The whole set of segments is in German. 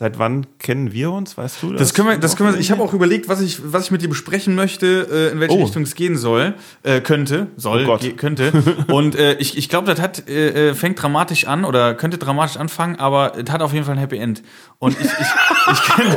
Seit wann kennen wir uns? Weißt du das? Das können wir, das können wir. Ich habe auch überlegt, was ich, was ich mit dir besprechen möchte, äh, in welche oh. Richtung es gehen soll, äh, könnte, soll, oh könnte. Und äh, ich, ich glaube, das hat äh, äh, fängt dramatisch an oder könnte dramatisch anfangen, aber es hat auf jeden Fall ein Happy End. Und ich, ich, ich kenne.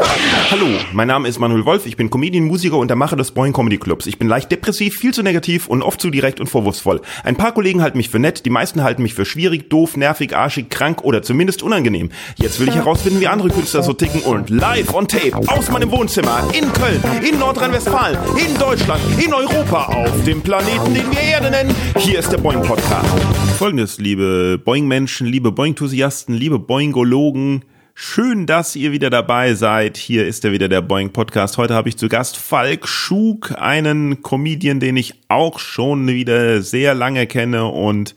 Hallo, mein Name ist Manuel Wolf. Ich bin Comedian, Musiker und der Macher des Boing Comedy Clubs. Ich bin leicht depressiv, viel zu negativ und oft zu direkt und vorwurfsvoll. Ein paar Kollegen halten mich für nett, die meisten halten mich für schwierig, doof, nervig, arschig, krank oder zumindest unangenehm. Jetzt will ich herausfinden, wie andere Künstler so ticken und live on tape aus meinem Wohnzimmer in Köln, in Nordrhein-Westfalen, in Deutschland, in Europa, auf dem Planeten, den wir Erde nennen. Hier ist der Boing Podcast. Folgendes, liebe Boing-Menschen, liebe Boing-Enthusiasten, liebe Boingologen. Schön, dass ihr wieder dabei seid. Hier ist er wieder der Boing Podcast. Heute habe ich zu Gast Falk Schug, einen Comedian, den ich auch schon wieder sehr lange kenne und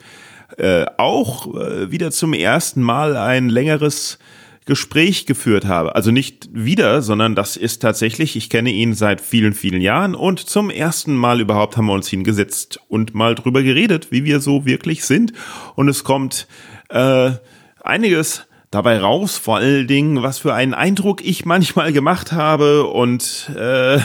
äh, auch äh, wieder zum ersten Mal ein längeres Gespräch geführt habe. Also nicht wieder, sondern das ist tatsächlich, ich kenne ihn seit vielen, vielen Jahren und zum ersten Mal überhaupt haben wir uns hingesetzt und mal drüber geredet, wie wir so wirklich sind. Und es kommt äh, einiges dabei raus, vor allen Dingen, was für einen Eindruck ich manchmal gemacht habe und äh,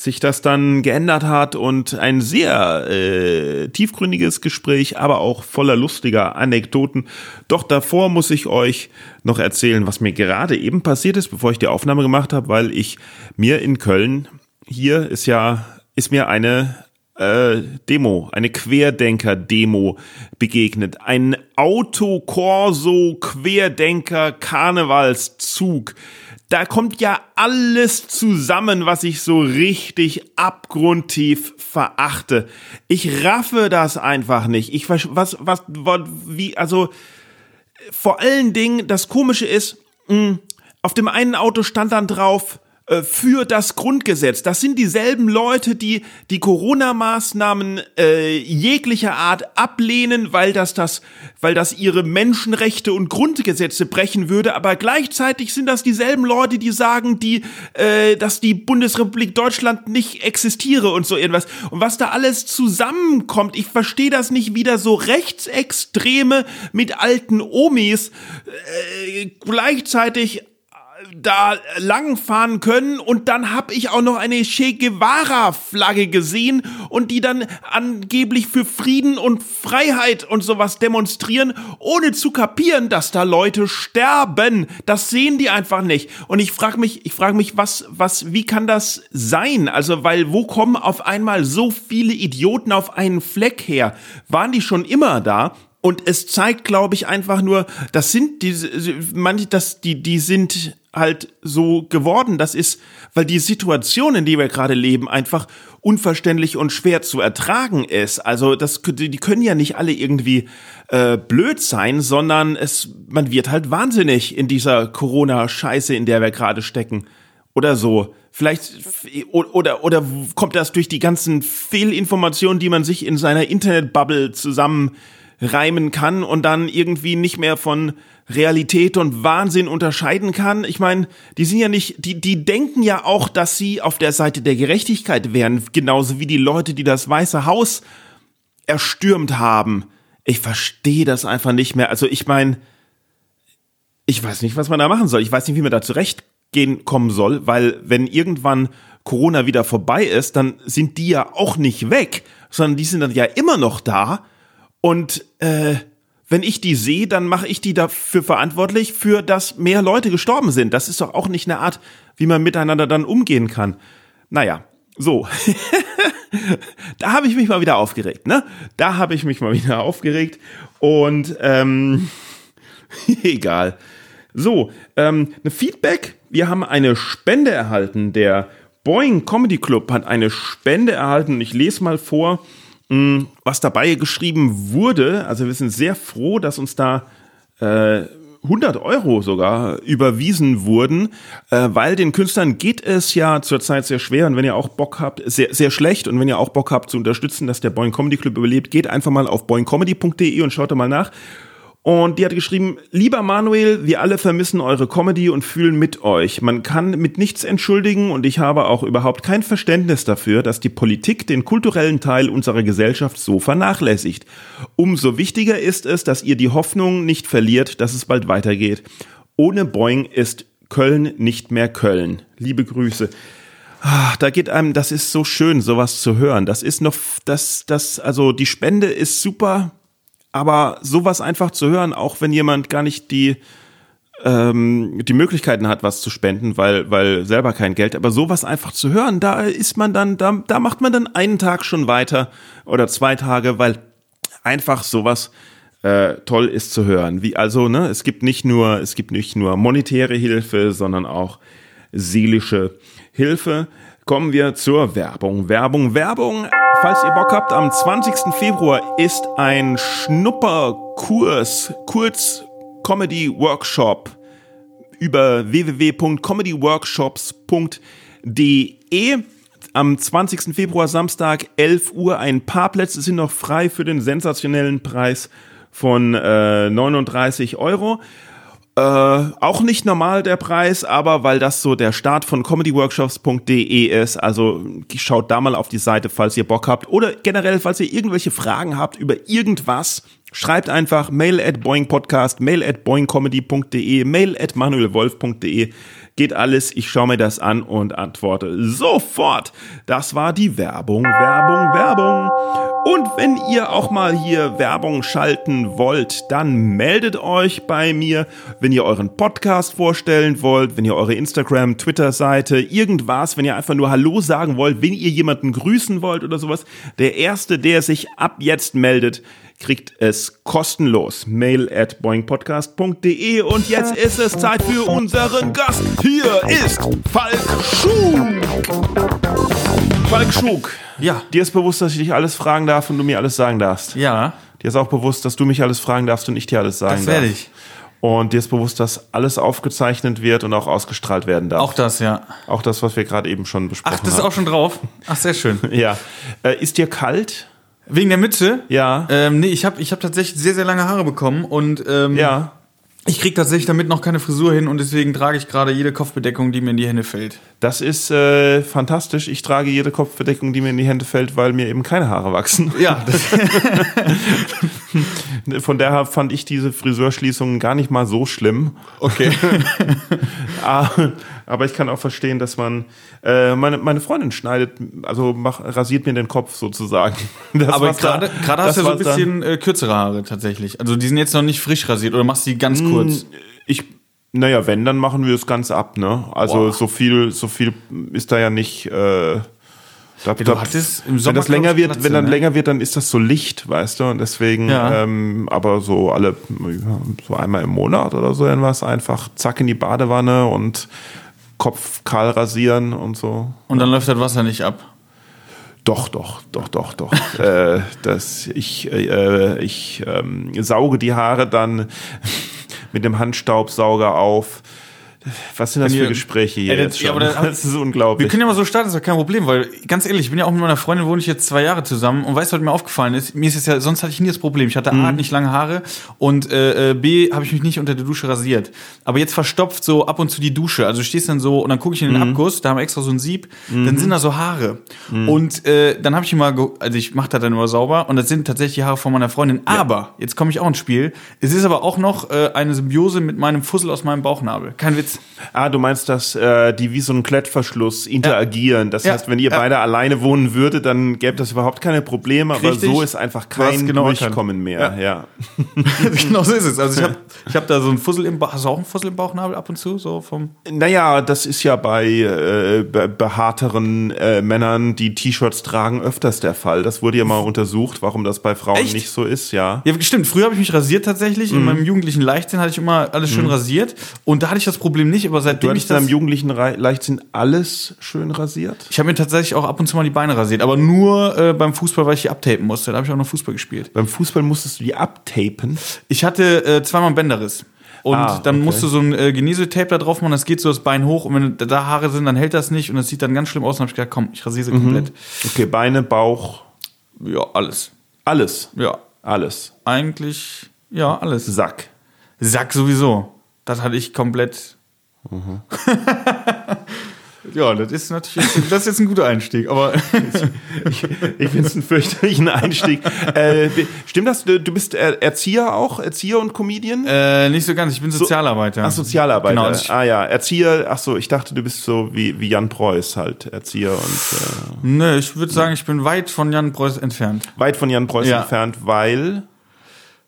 sich das dann geändert hat und ein sehr äh, tiefgründiges Gespräch, aber auch voller lustiger Anekdoten. Doch davor muss ich euch noch erzählen, was mir gerade eben passiert ist, bevor ich die Aufnahme gemacht habe, weil ich mir in Köln hier ist ja ist mir eine äh, Demo, eine Querdenker-Demo begegnet. Ein Autokorso-Querdenker-Karnevalszug da kommt ja alles zusammen, was ich so richtig abgrundtief verachte. Ich raffe das einfach nicht. Ich was was wie also vor allen Dingen das komische ist, mh, hm, auf dem einen Auto stand dann drauf äh, für das Grundgesetz. Das sind dieselben Leute, die die Corona-Maßnahmen äh, jeglicher Art ablehnen, weil das das, weil das ihre Menschenrechte und Grundgesetze brechen würde. Aber gleichzeitig sind das dieselben Leute, die sagen, die, äh, dass die Bundesrepublik Deutschland nicht existiere und so irgendwas. Und was da alles zusammenkommt, ich verstehe das nicht wieder so Rechtsextreme mit alten Omis äh, gleichzeitig da langfahren können und dann habe ich auch noch eine Che Guevara Flagge gesehen und die dann angeblich für Frieden und Freiheit und sowas demonstrieren, ohne zu kapieren, dass da Leute sterben. Das sehen die einfach nicht. Und ich frage mich, ich frage mich, was was wie kann das sein? Also, weil wo kommen auf einmal so viele Idioten auf einen Fleck her? Waren die schon immer da? Und es zeigt, glaube ich, einfach nur, das sind diese, manche, das, die, die sind halt so geworden. Das ist, weil die Situation, in der wir gerade leben, einfach unverständlich und schwer zu ertragen ist. Also das, die können ja nicht alle irgendwie äh, blöd sein, sondern es, man wird halt wahnsinnig in dieser Corona-Scheiße, in der wir gerade stecken. Oder so. Vielleicht oder oder kommt das durch die ganzen Fehlinformationen, die man sich in seiner Internetbubble zusammenreimen kann und dann irgendwie nicht mehr von Realität und Wahnsinn unterscheiden kann. Ich meine, die sind ja nicht, die, die denken ja auch, dass sie auf der Seite der Gerechtigkeit wären, genauso wie die Leute, die das Weiße Haus erstürmt haben. Ich verstehe das einfach nicht mehr. Also ich meine, ich weiß nicht, was man da machen soll. Ich weiß nicht, wie man da zurechtgehen kommen soll, weil wenn irgendwann Corona wieder vorbei ist, dann sind die ja auch nicht weg, sondern die sind dann ja immer noch da und äh, wenn ich die sehe, dann mache ich die dafür verantwortlich, für dass mehr Leute gestorben sind. Das ist doch auch nicht eine Art, wie man miteinander dann umgehen kann. Naja, so. da habe ich mich mal wieder aufgeregt, ne? Da habe ich mich mal wieder aufgeregt. Und ähm, egal. So, ähm, eine Feedback. Wir haben eine Spende erhalten. Der Boeing Comedy Club hat eine Spende erhalten. Ich lese mal vor. Mm, was dabei geschrieben wurde. Also wir sind sehr froh, dass uns da äh, 100 Euro sogar überwiesen wurden, äh, weil den Künstlern geht es ja zurzeit sehr schwer und wenn ihr auch Bock habt, sehr, sehr schlecht und wenn ihr auch Bock habt zu unterstützen, dass der Boing Comedy Club überlebt, geht einfach mal auf boingcomedy.de und schaut da mal nach. Und die hat geschrieben, lieber Manuel, wir alle vermissen eure Comedy und fühlen mit euch. Man kann mit nichts entschuldigen und ich habe auch überhaupt kein Verständnis dafür, dass die Politik den kulturellen Teil unserer Gesellschaft so vernachlässigt. Umso wichtiger ist es, dass ihr die Hoffnung nicht verliert, dass es bald weitergeht. Ohne Boing ist Köln nicht mehr Köln. Liebe Grüße. Ah, da geht einem, das ist so schön, sowas zu hören. Das ist noch, das, das, also die Spende ist super, aber sowas einfach zu hören, auch wenn jemand gar nicht die, ähm, die Möglichkeiten hat, was zu spenden, weil, weil selber kein Geld, aber sowas einfach zu hören, da ist man dann, da, da macht man dann einen Tag schon weiter oder zwei Tage, weil einfach sowas äh, toll ist zu hören. Wie also, ne, es gibt nicht nur, es gibt nicht nur monetäre Hilfe, sondern auch seelische Hilfe. Kommen wir zur Werbung. Werbung, Werbung. Falls ihr Bock habt, am 20. Februar ist ein Schnupperkurs, kurz Comedy Workshop über www.comedyworkshops.de. Am 20. Februar, Samstag, 11 Uhr. Ein paar Plätze sind noch frei für den sensationellen Preis von äh, 39 Euro. Äh, auch nicht normal der Preis, aber weil das so der Start von comedyworkshops.de ist, also schaut da mal auf die Seite, falls ihr Bock habt oder generell, falls ihr irgendwelche Fragen habt über irgendwas, schreibt einfach mail at boingpodcast, mail at boingcomedy.de, mail at manuelwolf.de geht alles. Ich schaue mir das an und antworte sofort. Das war die Werbung, Werbung, Werbung. Und wenn ihr auch mal hier Werbung schalten wollt, dann meldet euch bei mir, wenn ihr euren Podcast vorstellen wollt, wenn ihr eure Instagram, Twitter-Seite, irgendwas, wenn ihr einfach nur Hallo sagen wollt, wenn ihr jemanden grüßen wollt oder sowas. Der Erste, der sich ab jetzt meldet, kriegt es kostenlos. Mail at boingpodcast.de und jetzt ist es Zeit für unseren Gast. Hier ist Falk Schug. Falk Schug. Ja. Dir ist bewusst, dass ich dich alles fragen darf und du mir alles sagen darfst. Ja. Dir ist auch bewusst, dass du mich alles fragen darfst und ich dir alles sagen das darf. Das werde ich. Und dir ist bewusst, dass alles aufgezeichnet wird und auch ausgestrahlt werden darf. Auch das, ja. Auch das, was wir gerade eben schon besprochen haben. Ach, das ist auch schon drauf. Ach, sehr schön. ja. Äh, ist dir kalt? Wegen der Mütze? Ja. Ähm, nee, ich habe ich hab tatsächlich sehr, sehr lange Haare bekommen und ähm, ja. ich krieg tatsächlich damit noch keine Frisur hin und deswegen trage ich gerade jede Kopfbedeckung, die mir in die Hände fällt. Das ist äh, fantastisch. Ich trage jede Kopfbedeckung, die mir in die Hände fällt, weil mir eben keine Haare wachsen. Ja. Von daher fand ich diese Friseurschließungen gar nicht mal so schlimm. Okay. Ah, aber ich kann auch verstehen, dass man äh, meine, meine Freundin schneidet, also mach, rasiert mir den Kopf sozusagen. Das aber gerade gerade hast du ja so ein bisschen äh, kürzere Haare tatsächlich. Also die sind jetzt noch nicht frisch rasiert oder machst du die ganz mm, kurz? Ich naja, wenn, dann machen wir das Ganze ab, ne? Also Boah. so viel, so viel ist da ja nicht. Äh, da, ja, da, wenn das länger wird, Platze, wenn dann ne? länger wird, dann ist das so Licht, weißt du? Und deswegen, ja. ähm, aber so alle, so einmal im Monat oder so irgendwas, einfach zack in die Badewanne und Kopf kahl rasieren und so. Und dann läuft das Wasser nicht ab. Doch, doch, doch, doch, doch. äh, das, ich äh, ich ähm, sauge die Haare dann mit dem Handstaubsauger auf was sind das für Gespräche hier? Ey, das, ja, das, das, ist unglaublich. Wir können ja mal so starten, das ist ja kein Problem, weil ganz ehrlich, ich bin ja auch mit meiner Freundin, wohne ich jetzt zwei Jahre zusammen und weißt du, was mir aufgefallen ist? Mir ist es ja, sonst hatte ich nie das Problem. Ich hatte mhm. A, nicht lange Haare und äh, äh, B, habe ich mich nicht unter der Dusche rasiert. Aber jetzt verstopft so ab und zu die Dusche. Also du stehst dann so und dann gucke ich in den mhm. Abguss, da haben wir extra so ein Sieb, mhm. dann sind da so Haare. Mhm. Und äh, dann habe ich immer, also ich mache das dann immer sauber und das sind tatsächlich die Haare von meiner Freundin. Ja. Aber, jetzt komme ich auch ins Spiel, es ist aber auch noch äh, eine Symbiose mit meinem Fussel aus meinem Bauchnabel. Kein Witz. Ah, du meinst, dass äh, die wie so ein Klettverschluss interagieren. Ja. Das heißt, wenn ihr ja. beide alleine wohnen würdet, dann gäbe das überhaupt keine Probleme, aber Richtig. so ist einfach kein genau Durchkommen mehr. Ja. genau so ist es. Also ich habe ich hab da so einen Fussel im Bauch. Hast du auch einen Fussel im Bauchnabel ab und zu? So vom naja, das ist ja bei äh, behaarteren äh, Männern, die T-Shirts tragen, öfters der Fall. Das wurde ja mal untersucht, warum das bei Frauen Echt? nicht so ist, ja. Ja, stimmt. Früher habe ich mich rasiert tatsächlich. Mhm. In meinem jugendlichen Leichtsinn hatte ich immer alles schön mhm. rasiert. Und da hatte ich das Problem nicht, aber seitdem du ich das... in deinem jugendlichen Leichtsinn alles schön rasiert? Ich habe mir tatsächlich auch ab und zu mal die Beine rasiert, aber nur äh, beim Fußball, weil ich die abtapen musste. Da habe ich auch noch Fußball gespielt. Beim Fußball musstest du die abtapen? Ich hatte äh, zweimal einen Bänderriss. Und ah, dann okay. musst du so ein äh, Genesetape da drauf machen, das geht so das Bein hoch und wenn da Haare sind, dann hält das nicht und das sieht dann ganz schlimm aus. Und habe ich gedacht, komm, ich rasiere sie mhm. komplett. Okay, Beine, Bauch. Ja, alles. Alles? Ja. Alles. Eigentlich, ja, alles. Sack. Sack sowieso. Das hatte ich komplett. Mhm. Ja, das ist natürlich das ist jetzt ein guter Einstieg, aber ich, ich finde es einen fürchterlichen Einstieg. äh, stimmt das? Du bist Erzieher auch? Erzieher und Comedian? Äh, nicht so ganz, ich bin Sozialarbeiter. ach, Sozialarbeiter. Genau, also ah ja, Erzieher, ach so, ich dachte, du bist so wie, wie Jan Preuß halt, Erzieher und. Äh, nee, ich würde sagen, ich bin weit von Jan Preuß entfernt. Weit von Jan Preuß ja. entfernt, weil.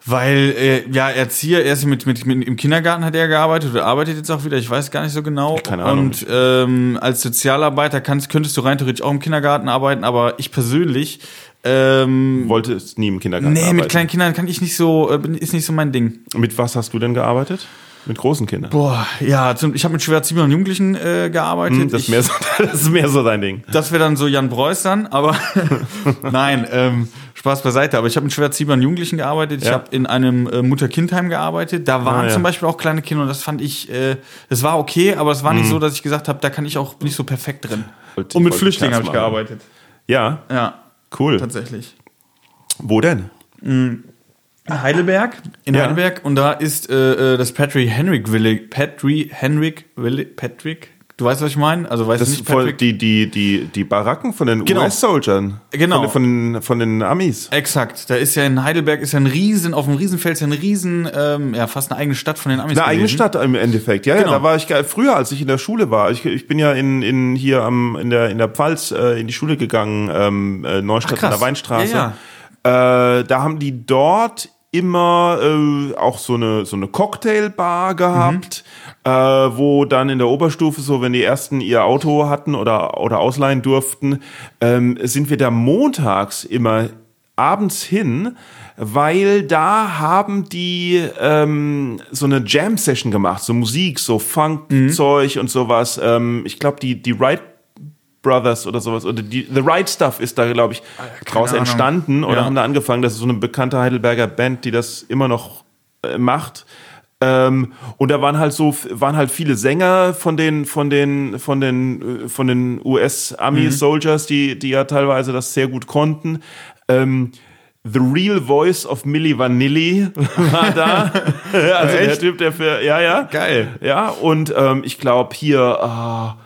Weil, äh, ja, Erzieher, erst mit, mit, mit, im Kindergarten hat er gearbeitet oder arbeitet jetzt auch wieder, ich weiß gar nicht so genau. Keine Ahnung. Und ähm, als Sozialarbeiter kannst, könntest du rein theoretisch auch im Kindergarten arbeiten, aber ich persönlich ähm, wollte es nie im Kindergarten nee, arbeiten. Nee, mit kleinen Kindern kann ich nicht so, äh, ist nicht so mein Ding. Mit was hast du denn gearbeitet? Mit großen Kindern? Boah, ja, zum, ich habe mit schwer und Jugendlichen äh, gearbeitet. Hm, das, ist mehr so, das ist mehr so dein Ding. Das wäre dann so Jan Preuß dann, aber nein, ähm, Spaß beiseite. Aber ich habe mit schwer und Jugendlichen gearbeitet. Ich ja. habe in einem äh, Mutter-Kind-Heim gearbeitet. Da waren ah, ja. zum Beispiel auch kleine Kinder und das fand ich, äh, das war okay, aber es war nicht mhm. so, dass ich gesagt habe, da kann ich auch nicht so perfekt drin. Und, und mit Flüchtlingen habe ich gearbeitet. Ja. Ja. Cool. Tatsächlich. Wo denn? Mhm. Heidelberg, in ja. Heidelberg und da ist äh, äh das Patrick Henrik Village, Patrick Henrik Village, Patrick, du weißt, was ich meine? Also weißt das du nicht, Patrick? Die, die, die, die Baracken von den genau. US-Soldiern. Genau. Von, von, von, den Amis. Exakt. Da ist ja in Heidelberg ist ja ein riesen, auf dem Riesenfeld ist ja ein riesen, ähm, ja fast eine eigene Stadt von den Amis. Eine gewesen. eigene Stadt im Endeffekt, ja, genau. ja. Da war ich früher, als ich in der Schule war. Ich, ich bin ja in, in hier am, in der, in der Pfalz äh, in die Schule gegangen, ähm, äh, Neustadt Ach, an der Weinstraße. Ja, ja. Äh, da haben die dort immer äh, auch so eine so eine Cocktailbar gehabt, mhm. Äh, wo dann in der Oberstufe so, wenn die ersten ihr Auto hatten oder oder ausleihen durften, ähm, sind wir da montags immer abends hin, weil da haben die ähm, so eine Jam Session gemacht, so Musik, so Funk Zeug mhm. und sowas. Ähm, ich glaube die die Right Brothers oder sowas. Oder die, The Right Stuff ist da, glaube ich, ah, Keine draus Ahnung. entstanden oder ja. haben da angefangen. Das ist so eine bekannte Heidelberger Band, die das immer noch äh, macht. Ähm, und da waren halt so, waren halt viele Sänger von den, von den, von den, äh, von den US-Army-Soldiers, mhm. die, die ja teilweise das sehr gut konnten. Ähm, The Real Voice of Milli Vanilli war da. also der Typ, der für, ja, ja. Geil. Ja, und ähm, ich glaube hier, ah,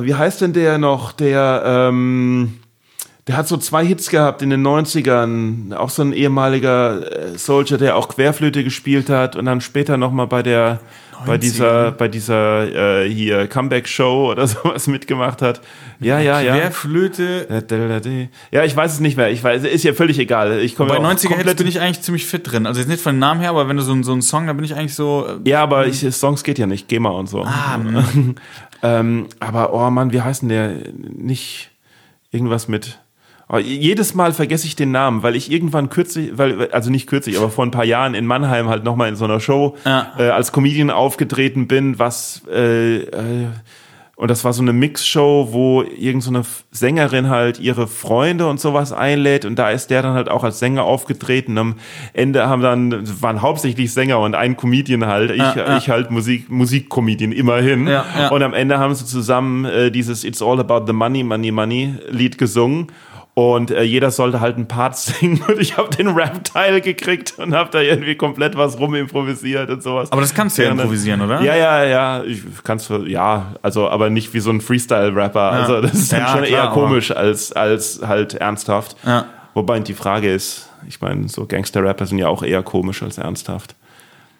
wie heißt denn der noch? Der, ähm, der hat so zwei Hits gehabt in den 90ern. Auch so ein ehemaliger äh, Soldier, der auch Querflöte gespielt hat und dann später nochmal bei der, 90. bei dieser, bei dieser äh, hier Comeback-Show oder sowas mitgemacht hat. Ja, ja, ja. Querflöte. Ja, ich weiß es nicht mehr. Ich weiß, ist ja völlig egal. Ich komme Bei 90er Hits bin ich eigentlich ziemlich fit drin. Also jetzt nicht von dem Namen her, aber wenn du so, so einen Song, da bin ich eigentlich so. Äh, ja, aber ich, Songs geht ja nicht. GEMA und so. Ah, Ähm, aber, oh Mann, wie heißt denn der? Nicht irgendwas mit. Oh, jedes Mal vergesse ich den Namen, weil ich irgendwann kürzlich, weil, also nicht kürzlich, aber vor ein paar Jahren in Mannheim halt nochmal in so einer Show ja. äh, als Comedian aufgetreten bin, was äh, äh, und das war so eine Mixshow, wo irgendeine so Sängerin halt ihre Freunde und sowas einlädt. Und da ist der dann halt auch als Sänger aufgetreten. Am Ende haben dann, waren hauptsächlich Sänger und ein Comedian halt. Ich, ja, ja. ich halt Musik, Musikcomedian immerhin. Ja, ja. Und am Ende haben sie zusammen äh, dieses It's All About the Money, Money, Money Lied gesungen. Und äh, jeder sollte halt einen Part singen und ich habe den Rap-Teil gekriegt und habe da irgendwie komplett was rumimprovisiert und sowas. Aber das kannst du ja improvisieren, oder? Ja, ja, ja. Ich kannst ja, also aber nicht wie so ein Freestyle-Rapper. Ja. Also das ist dann ja, schon klar, eher komisch als, als halt ernsthaft. Wobei die Frage ist, ich meine, so Gangster-Rapper sind ja auch eher komisch als ernsthaft.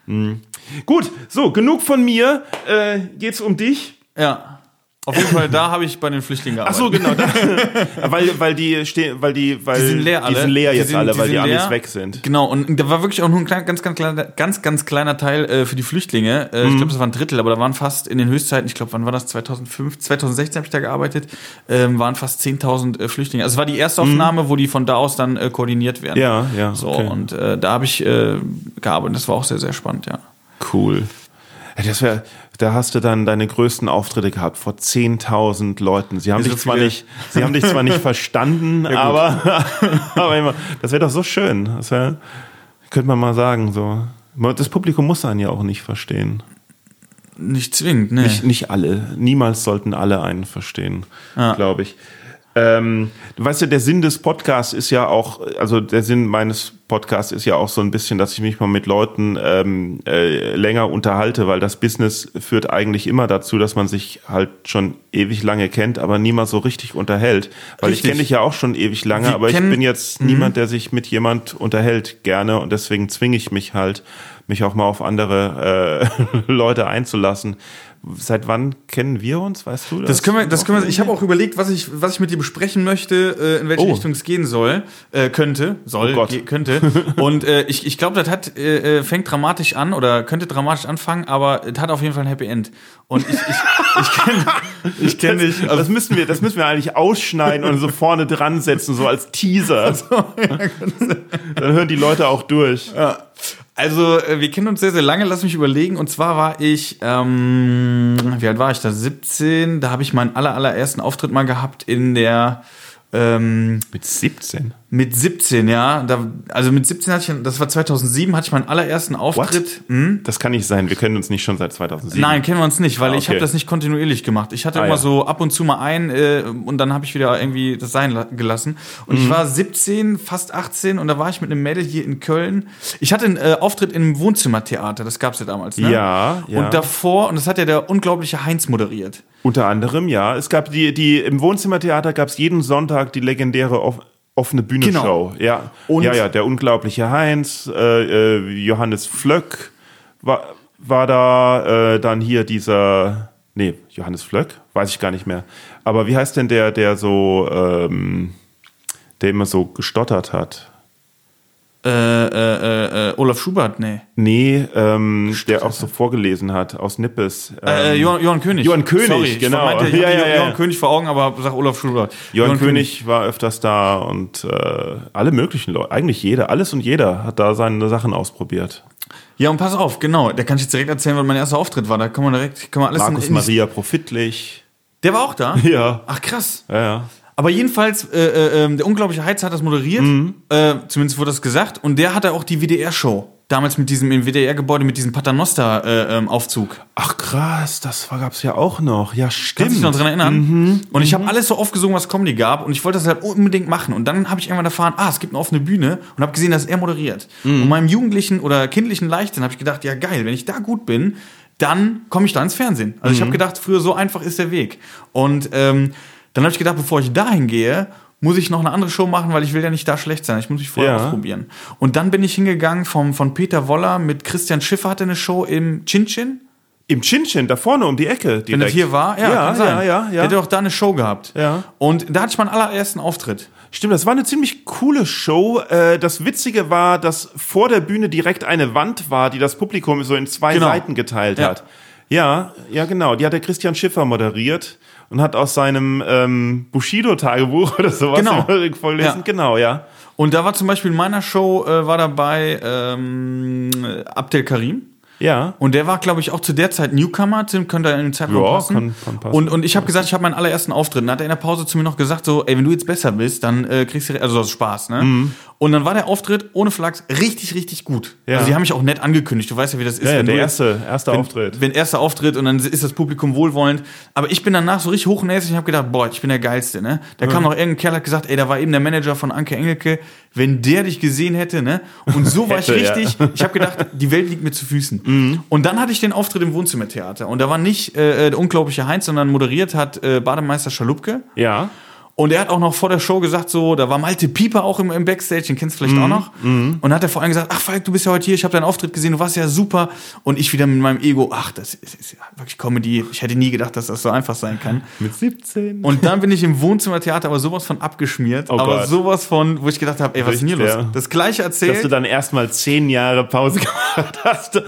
Hm. Gut, so, genug von mir. Äh, geht's um dich? Ja. Auf jeden Fall, da habe ich bei den Flüchtlingen gearbeitet. Ach so, genau. Da, weil, weil die stehen, weil die, weil die sind leer, alle. Die sind leer jetzt sind, alle, weil die, die Amis leer. weg sind. Genau. Und da war wirklich auch nur ein klein, ganz, ganz kleiner, ganz, ganz kleiner Teil äh, für die Flüchtlinge. Äh, mhm. Ich glaube, das war ein Drittel, aber da waren fast in den Höchstzeiten, ich glaube, wann war das? 2005, 2016 habe ich da gearbeitet, ähm, waren fast 10.000 äh, Flüchtlinge. Also es war die erste mhm. Aufnahme, mhm. wo die von da aus dann äh, koordiniert werden. Ja, ja. So okay. und äh, da habe ich äh, gearbeitet. Das war auch sehr, sehr spannend, ja. Cool. Das wäre, da hast du dann deine größten Auftritte gehabt vor 10.000 Leuten. Sie haben dich zwar nicht, sie haben dich zwar nicht verstanden, ja, aber, aber immer, das wäre doch so schön. Das wär, könnte man mal sagen, so. Das Publikum muss einen ja auch nicht verstehen. Nicht zwingend, ne? Nicht, nicht alle. Niemals sollten alle einen verstehen, ja. glaube ich. Ähm, du weißt ja, der Sinn des Podcasts ist ja auch, also der Sinn meines Podcasts ist ja auch so ein bisschen, dass ich mich mal mit Leuten ähm, äh, länger unterhalte, weil das Business führt eigentlich immer dazu, dass man sich halt schon ewig lange kennt, aber niemals so richtig unterhält. Weil richtig. ich kenne dich ja auch schon ewig lange, Wir aber ich bin jetzt mhm. niemand, der sich mit jemand unterhält gerne und deswegen zwinge ich mich halt, mich auch mal auf andere äh, Leute einzulassen. Seit wann kennen wir uns, weißt du? Das, das können wir, das können wir, ich habe auch überlegt, was ich, was ich mit dir besprechen möchte, äh, in welche oh. Richtung es gehen soll, äh, könnte, soll, oh könnte. Und äh, ich, ich glaube, das hat, äh, äh, fängt dramatisch an oder könnte dramatisch anfangen, aber es hat auf jeden Fall ein Happy End. Und ich, ich, ich kenne ich kenn dich. Also das müssen wir, das müssen wir eigentlich ausschneiden und so vorne dran setzen, so als Teaser. Dann hören die Leute auch durch. Ja. Also, äh, wir kennen uns sehr, sehr lange, lass mich überlegen. Und zwar war ich, ähm, wie alt war ich da? 17. Da habe ich meinen aller, allerersten Auftritt mal gehabt in der ähm, mit 17? Mit 17, ja. Da, also mit 17 hatte ich, das war 2007, hatte ich meinen allerersten Auftritt. Hm? Das kann nicht sein, wir kennen uns nicht schon seit 2007. Nein, kennen wir uns nicht, weil ah, okay. ich habe das nicht kontinuierlich gemacht. Ich hatte ah, immer ja. so ab und zu mal ein äh, und dann habe ich wieder irgendwie das sein gelassen. Und mhm. ich war 17, fast 18 und da war ich mit einem Mädel hier in Köln. Ich hatte einen äh, Auftritt im Wohnzimmertheater, das gab's ja damals. Ne? Ja, ja. Und davor, und das hat ja der unglaubliche Heinz moderiert. Unter anderem, ja. Es gab die, die im Wohnzimmertheater gab es jeden Sonntag die legendäre offene Bühnenshow. Genau. Ja. Und ja, ja, der unglaubliche Heinz, äh, äh, Johannes Flöck war, war da, äh, dann hier dieser, nee, Johannes Flöck, weiß ich gar nicht mehr. Aber wie heißt denn der, der so, ähm, der immer so gestottert hat? Äh, äh, äh, Olaf Schubert, nee. Nee, ähm, der auch so vorgelesen hat aus Nippes. Äh, ähm, Johann, Johann König. Johann König, Sorry, genau. Ich, meinte, ich ja, ja, ja. Johann König vor Augen, aber sag Olaf Schubert. Johann, Johann König, König, war öfters da und äh, alle möglichen Leute, eigentlich jeder, alles und jeder hat da seine Sachen ausprobiert. Ja, und pass auf, genau, da kann ich jetzt direkt erzählen, was mein erster Auftritt war. Da kann man direkt, kann man alles Markus in, in Maria Profitlich. Der war auch da? Ja. Ach krass. Ja, ja. Aber jedenfalls, äh, äh, ähm, der unglaubliche Heiz hat das moderiert, mhm. äh, zumindest wurde das gesagt, und der hatte auch die WDR-Show. Damals mit diesem im WDR-Gebäude mit diesem Paternoster-Aufzug. Äh, ähm, Ach krass, das gab es ja auch noch. Ja, stimmt. Kannst du dich noch dran erinnern? Mhm. Und ich habe alles so aufgesungen, was Comedy gab, und ich wollte das halt unbedingt machen. Und dann habe ich irgendwann erfahren, ah, es gibt eine offene Bühne, und habe gesehen, dass er moderiert. Mhm. Und meinem jugendlichen oder kindlichen Leichtsinn habe ich gedacht, ja geil, wenn ich da gut bin, dann komme ich da ins Fernsehen. Also mhm. ich habe gedacht, früher so einfach ist der Weg. Und ähm, dann habe ich gedacht, bevor ich dahin gehe, muss ich noch eine andere Show machen, weil ich will ja nicht da schlecht sein. Ich muss mich vorher ja. ausprobieren. Und dann bin ich hingegangen vom, von Peter Woller mit Christian Schiffer hatte eine Show im Chin Chin. Im Chin Chin, da vorne um die Ecke. Direkt. Wenn das hier war, ja, ja, kann sein. ja, ja, ja. Der hat auch da eine Show gehabt. Ja. Und da hatte ich meinen allerersten Auftritt. Stimmt, das war eine ziemlich coole Show. Äh, das Witzige war, dass vor der Bühne direkt eine Wand war, die das Publikum so in zwei genau. Seiten geteilt ja. hat. Ja, ja, genau. Die hat der Christian Schiffer moderiert und hat aus seinem ähm, Bushido-Tagebuch oder sowas genau. vorgelesen. Ja. Genau, ja. Und da war zum Beispiel in meiner Show äh, war dabei ähm, Abdel Karim. Ja. Und der war, glaube ich, auch zu der Zeit Newcomer, Tim könnte in den Zeitraum ja, passen. Kann, kann passen. Und, und ich habe gesagt, ich habe meinen allerersten Auftritt. Dann hat er in der Pause zu mir noch gesagt, so, ey, wenn du jetzt besser bist, dann äh, kriegst du, also das ist Spaß, ne? Mhm. Und dann war der Auftritt ohne Flachs richtig, richtig gut. Ja. Also die haben mich auch nett angekündigt. Du weißt ja, wie das ist. Ja, ja der erste, erste wenn, Auftritt. Wenn erster Auftritt und dann ist das Publikum wohlwollend. Aber ich bin danach so richtig hochnäsig und habe gedacht, boah, ich bin der Geilste, ne? Da mhm. kam noch irgendein Kerl, hat gesagt, ey, da war eben der Manager von Anke Engelke. Wenn der dich gesehen hätte, ne? Und so war ich richtig. Ja. Ich habe gedacht, die Welt liegt mir zu Füßen. Mhm. Und dann hatte ich den Auftritt im Wohnzimmertheater. Und da war nicht äh, der unglaubliche Heinz, sondern moderiert hat äh, Bademeister Schalupke. Ja. Und er hat auch noch vor der Show gesagt, so, da war Malte Pieper auch im, im Backstage, den kennst du vielleicht mm, auch noch. Mm. Und hat er vor allem gesagt, ach Falk, du bist ja heute hier, ich habe deinen Auftritt gesehen, du warst ja super. Und ich wieder mit meinem Ego, ach, das ist, ist ja wirklich Comedy. Ich hätte nie gedacht, dass das so einfach sein kann. Mit 17. Und dann bin ich im Wohnzimmertheater aber sowas von abgeschmiert. Oh aber Gott. sowas von, wo ich gedacht habe, ey, was ist denn hier los? Das gleiche erzählt. Dass du dann erstmal zehn Jahre Pause gemacht hast.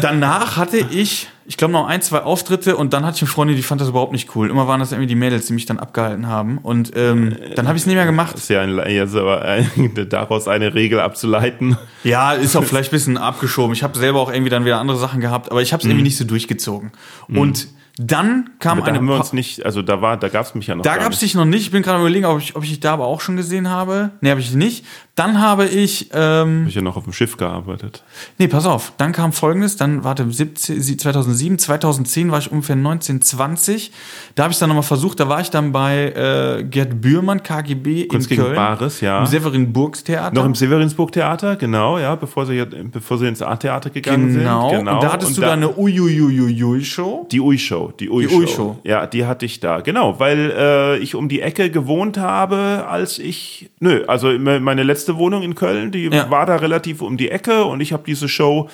Danach hatte ich ich glaube, noch ein, zwei Auftritte und dann hatte ich eine Freundin, die fand das überhaupt nicht cool. Immer waren das irgendwie die Mädels, die mich dann abgehalten haben. Und ähm, dann habe ich es nicht mehr gemacht. Das ist ja ein, jetzt aber ein, daraus eine Regel abzuleiten. Ja, ist auch vielleicht ein bisschen abgeschoben. Ich habe selber auch irgendwie dann wieder andere Sachen gehabt, aber ich habe es mhm. irgendwie nicht so durchgezogen. Mhm. Und Dann kam aber da eine. Haben wir uns nicht, also da war, da gab es mich ja noch. Da gab es dich noch nicht. Ich bin gerade überlegen, ob ich, ob ich dich da aber auch schon gesehen habe. Nee, habe ich nicht. Dann habe ich. Ähm, hab ich ja noch auf dem Schiff gearbeitet. Nee, pass auf. Dann kam folgendes. Dann, warte, 17, 2007, 2010 war ich ungefähr 19, 20. Da habe ich dann nochmal versucht. Da war ich dann bei äh, Gerd Bührmann, KGB Kunst in Köln. Bares, ja. Im Severinburgstheater. Noch im Severinsburg-Theater, genau, ja, bevor sie, bevor sie ins Art-Theater gegangen genau. sind. Genau. Und da hattest Und du da eine Uiuiuiui-Show. Die Ui-Show. Die Ui-Show. Die Ui-Show. Ja, die hatte ich da. Genau, weil äh, ich um die Ecke gewohnt habe, als ich. Nö, also meine letzte Wohnung in Köln, die ja. war da relativ um die Ecke und ich habe diese Show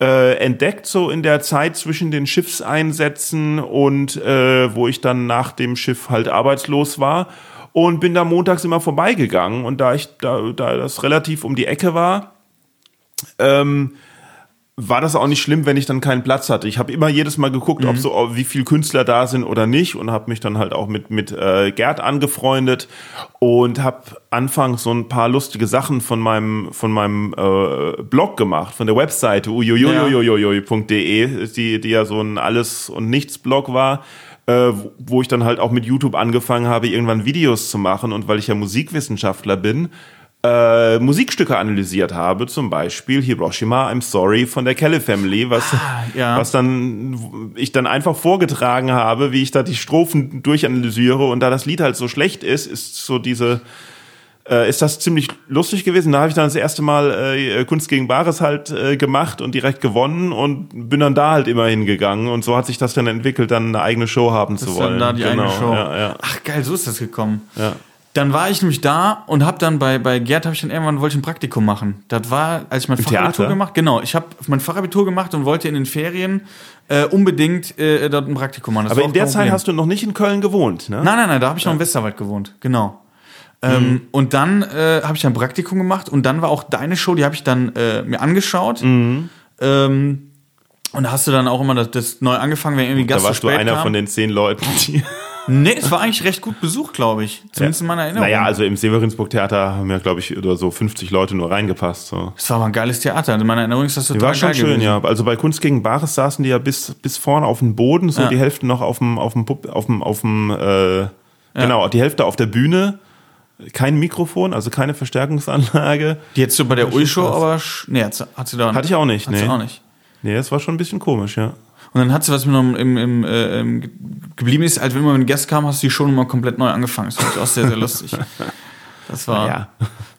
äh, entdeckt, so in der Zeit zwischen den Schiffseinsätzen und äh, wo ich dann nach dem Schiff halt arbeitslos war und bin da montags immer vorbeigegangen und da ich da, da das relativ um die Ecke war, ähm, war das auch nicht schlimm, wenn ich dann keinen Platz hatte. Ich habe immer jedes Mal geguckt, mhm. ob so wie viel Künstler da sind oder nicht und habe mich dann halt auch mit mit äh, Gerd angefreundet und habe anfangs so ein paar lustige Sachen von meinem von meinem äh, Blog gemacht, von der Webseite ujujujujujujuj.de, die die ja so ein alles und nichts Blog war. Äh, wo ich dann halt auch mit YouTube angefangen habe, irgendwann Videos zu machen und weil ich ja Musikwissenschaftler bin, äh, Musikstücke analysiert habe, zum Beispiel Hiroshima, I'm Sorry von der Kelly Family, was, ah, ja. was dann ich dann einfach vorgetragen habe, wie ich da die Strophen durchanalysiere und da das Lied halt so schlecht ist, ist so diese äh, ist das ziemlich lustig gewesen. Da habe ich dann das erste Mal äh, Kunst gegen Bares halt äh, gemacht und direkt gewonnen und bin dann da halt immer hingegangen und so hat sich das dann entwickelt, dann eine eigene Show haben das zu wollen. Dann da die genau. eigene Show. Ja, ja. Ach geil, so ist das gekommen. Ja. Dann war ich nämlich da und habe dann bei, bei Gerd habe ich dann irgendwann wollte ich ein Praktikum machen. Das war, als ich mein Fachabitur gemacht, genau, ich habe mein Fachabitur gemacht und wollte in den Ferien äh, unbedingt äh, dort ein Praktikum machen. Das Aber in der Zeit hast du noch nicht in Köln gewohnt, ne? Nein, nein, nein, da habe ich noch im Westerwald gewohnt, genau. Ähm, mhm. Und dann äh, habe ich ein Praktikum gemacht und dann war auch deine Show, die habe ich dann äh, mir angeschaut. Mhm. Ähm, und da hast du dann auch immer das, das neu angefangen, wenn irgendwie Gast Da warst du einer kam. von den zehn Leuten, die Nee, es war eigentlich recht gut besucht, glaube ich. Zumindest ja. in meiner Erinnerung. Naja, also im Severinsburg-Theater haben ja, glaube ich, oder so 50 Leute nur reingepasst. So. Das war aber ein geiles Theater. In meiner Erinnerung ist das total die war schon schön, gewesen. ja. Also bei Kunst gegen Bares saßen die ja bis, bis vorne auf dem Boden, so ja. die Hälfte noch auf dem, auf dem, auf dem, auf dem äh, ja. genau, die Hälfte auf der Bühne. Kein Mikrofon, also keine Verstärkungsanlage. Die hättest du bei der Ui-Show aber, nee, hat sie da Hatte ich auch nicht, nee. Auch nicht. Nee, das war schon ein bisschen komisch, ja. Und dann hat sie was mir noch im, im, äh, geblieben ist, als wenn man mit einem Gast kam, hast du die schon immer komplett neu angefangen. Das fand ich auch sehr, sehr lustig. Das war. Ja.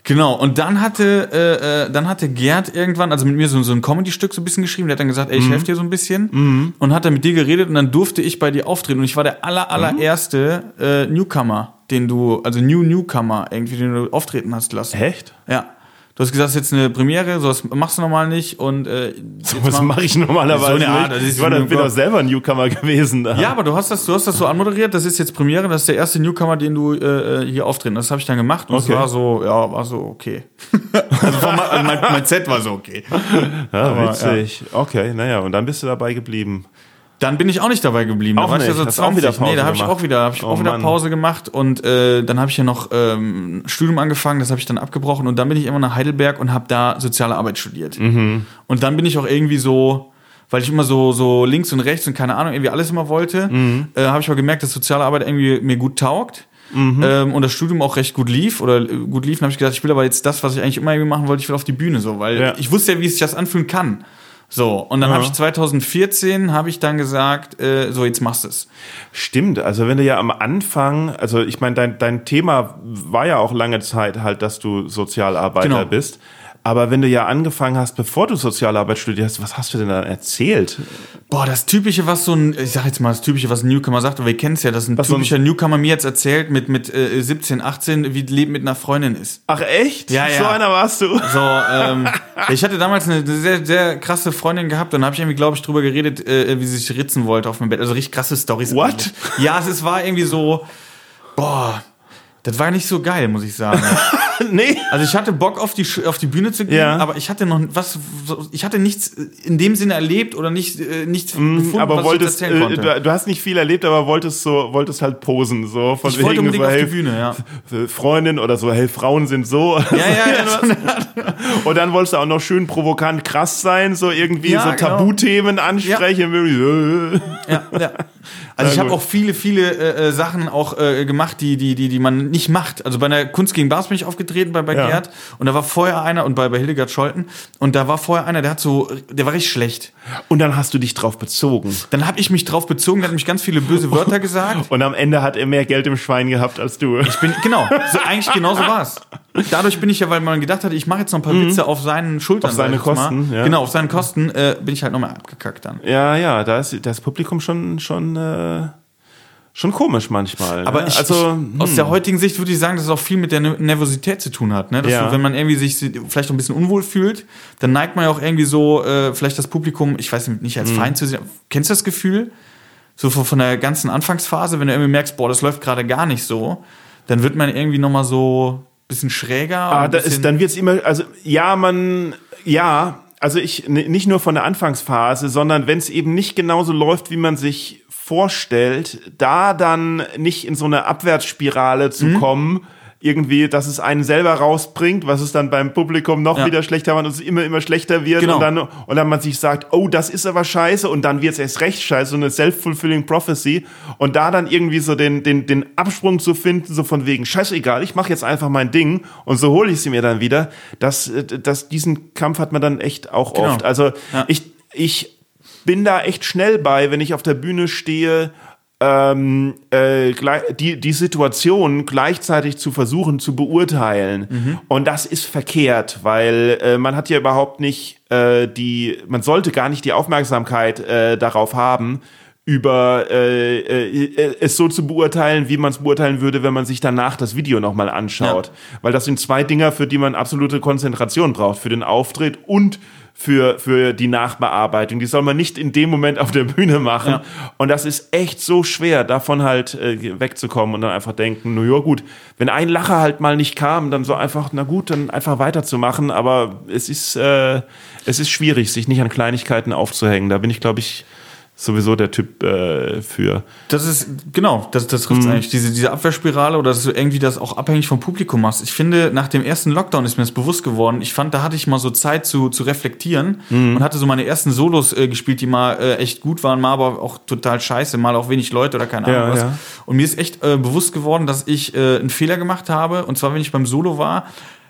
Genau. Und dann hatte, äh, äh, dann hatte Gerd irgendwann, also mit mir so, so ein Comedy-Stück so ein bisschen geschrieben. Der hat dann gesagt, ey, ich mhm. helfe dir so ein bisschen. Mhm. Und hat dann mit dir geredet und dann durfte ich bei dir auftreten. Und ich war der aller, allererste äh, Newcomer, den du, also New Newcomer irgendwie, den du auftreten hast lassen. Echt? Ja. Du hast gesagt, das ist jetzt eine Premiere, sowas machst du normal nicht und äh, so was mache ich normalerweise so eine Art, nicht. Ich war dann, bin doch selber Newcomer gewesen. Da. Ja, aber du hast das, du hast das so anmoderiert. Das ist jetzt Premiere, das ist der erste Newcomer, den du äh, hier auftreten. Das habe ich dann gemacht und okay. es war so, ja, war so okay. also, also mein, mein Set war so okay. Ja, aber, witzig. Ja. Okay, naja, und dann bist du dabei geblieben. Dann bin ich auch nicht dabei geblieben. Auch da war nicht. ich ja so 20. Auch nee, da habe ich auch wieder, hab ich oh, auch wieder Pause gemacht und äh, dann habe ich ja noch ähm, Studium angefangen, das habe ich dann abgebrochen und dann bin ich immer nach Heidelberg und habe da soziale Arbeit studiert. Mhm. Und dann bin ich auch irgendwie so, weil ich immer so so links und rechts und keine Ahnung irgendwie alles immer wollte, mhm. äh, habe ich aber gemerkt, dass soziale Arbeit irgendwie mir gut taugt. Mhm. Ähm, und das Studium auch recht gut lief oder äh, gut lief, dann habe ich gedacht, ich will aber jetzt das, was ich eigentlich immer irgendwie machen wollte, ich will auf die Bühne so, weil ja. ich wusste ja, wie sich das anfühlen kann. So, und dann ja. habe ich 2014 habe ich dann gesagt, äh, so jetzt machst du es. Stimmt, also wenn du ja am Anfang, also ich meine, dein, dein Thema war ja auch lange Zeit halt, dass du Sozialarbeiter genau. bist. Aber wenn du ja angefangen hast, bevor du Sozialarbeit studierst, was hast du denn da erzählt? Boah, das Typische, was so ein, ich sag jetzt mal, das Typische, was ein Newcomer sagt, aber wir kennen es ja, dass ein was typischer so ein Newcomer mir jetzt erzählt mit, mit äh, 17, 18, wie Leben mit einer Freundin ist. Ach echt? Ja, ja. So einer warst du? So, ähm, ich hatte damals eine sehr, sehr krasse Freundin gehabt und habe ich irgendwie, glaube ich, drüber geredet, äh, wie sie sich ritzen wollte auf dem Bett. Also richtig krasse Stories. What? Ja, es war irgendwie so, boah, das war nicht so geil, muss ich sagen. nee. Also ich hatte Bock auf die auf die Bühne zu gehen, ja. aber ich hatte noch was ich hatte nichts in dem Sinne erlebt oder nicht äh, nichts mm, gefunden, aber was wolltest, ich erzählen konnte. Äh, du hast nicht viel erlebt, aber wolltest so wolltest halt posen so von ich unbedingt so, die Bühne, ja. Freundin oder so, hey, Frauen sind so. Ja, ja, ja. Und dann wolltest du auch noch schön provokant krass sein, so irgendwie ja, so genau. Tabuthemen ansprechen. Ja. ja, ja. Also ich habe auch viele, viele äh, äh, Sachen auch äh, gemacht, die, die, die, die man nicht macht. Also bei der Kunst gegen Bars bin ich aufgetreten bei, bei ja. Gerd und da war vorher einer und bei, bei Hildegard Scholten und da war vorher einer, der hat so, der war richtig schlecht. Und dann hast du dich drauf bezogen. Dann habe ich mich drauf bezogen, der hat mich ganz viele böse Wörter gesagt. Und am Ende hat er mehr Geld im Schwein gehabt als du. Ich bin, genau, so, eigentlich genau so war's. Dadurch bin ich ja, weil man gedacht hat, ich mache jetzt noch ein paar mhm. Witze auf seinen Schultern. Auf seine Kosten. Ja. Genau, auf seinen Kosten äh, bin ich halt nochmal abgekackt dann. Ja, ja, da ist das Publikum schon, schon, äh, schon komisch manchmal. Ne? Aber ich, also, ich, hm. aus der heutigen Sicht würde ich sagen, dass es auch viel mit der Nervosität zu tun hat. Ne? Ja. du, wenn man irgendwie sich vielleicht ein bisschen unwohl fühlt, dann neigt man ja auch irgendwie so, äh, vielleicht das Publikum, ich weiß nicht, nicht als mhm. Feind zu sehen. Kennst du das Gefühl? So von, der ganzen Anfangsphase, wenn du irgendwie merkst, boah, das läuft gerade gar nicht so, dann wird man irgendwie nochmal so bisschen schräger. Ah, da ist, dann wird's immer, also ja, man, ja, also ich nicht nur von der Anfangsphase, sondern wenn es eben nicht genauso läuft, wie man sich vorstellt, da dann nicht in so eine Abwärtsspirale zu mhm. kommen irgendwie, dass es einen selber rausbringt, was es dann beim Publikum noch ja. wieder schlechter macht und es immer, immer schlechter wird genau. und dann, und dann man sich sagt, oh, das ist aber scheiße und dann wird es erst recht scheiße, so eine self-fulfilling prophecy und da dann irgendwie so den, den, den Absprung zu finden, so von wegen, scheißegal, ich mache jetzt einfach mein Ding und so hole ich sie mir dann wieder, das, das, diesen Kampf hat man dann echt auch genau. oft. Also ja. ich, ich bin da echt schnell bei, wenn ich auf der Bühne stehe ähm, äh, die, die Situation gleichzeitig zu versuchen zu beurteilen. Mhm. Und das ist verkehrt, weil äh, man hat ja überhaupt nicht äh, die, man sollte gar nicht die Aufmerksamkeit äh, darauf haben, über äh, äh, es so zu beurteilen, wie man es beurteilen würde, wenn man sich danach das Video nochmal anschaut. Ja. Weil das sind zwei Dinger, für die man absolute Konzentration braucht, für den Auftritt und für, für die Nachbearbeitung. Die soll man nicht in dem Moment auf der Bühne machen. Ja. Und das ist echt so schwer, davon halt äh, wegzukommen und dann einfach denken, na ja gut, wenn ein Lacher halt mal nicht kam, dann so einfach, na gut, dann einfach weiterzumachen. Aber es ist, äh, es ist schwierig, sich nicht an Kleinigkeiten aufzuhängen. Da bin ich, glaube ich, sowieso der Typ äh, für. Das ist, genau, das, das trifft mhm. eigentlich. Diese, diese Abwehrspirale oder dass du irgendwie das auch abhängig vom Publikum machst. Ich finde, nach dem ersten Lockdown ist mir das bewusst geworden. Ich fand, da hatte ich mal so Zeit zu, zu reflektieren mhm. und hatte so meine ersten Solos äh, gespielt, die mal äh, echt gut waren, mal aber auch total scheiße, mal auch wenig Leute oder keine Ahnung ja, was. Ja. Und mir ist echt äh, bewusst geworden, dass ich äh, einen Fehler gemacht habe. Und zwar, wenn ich beim Solo war,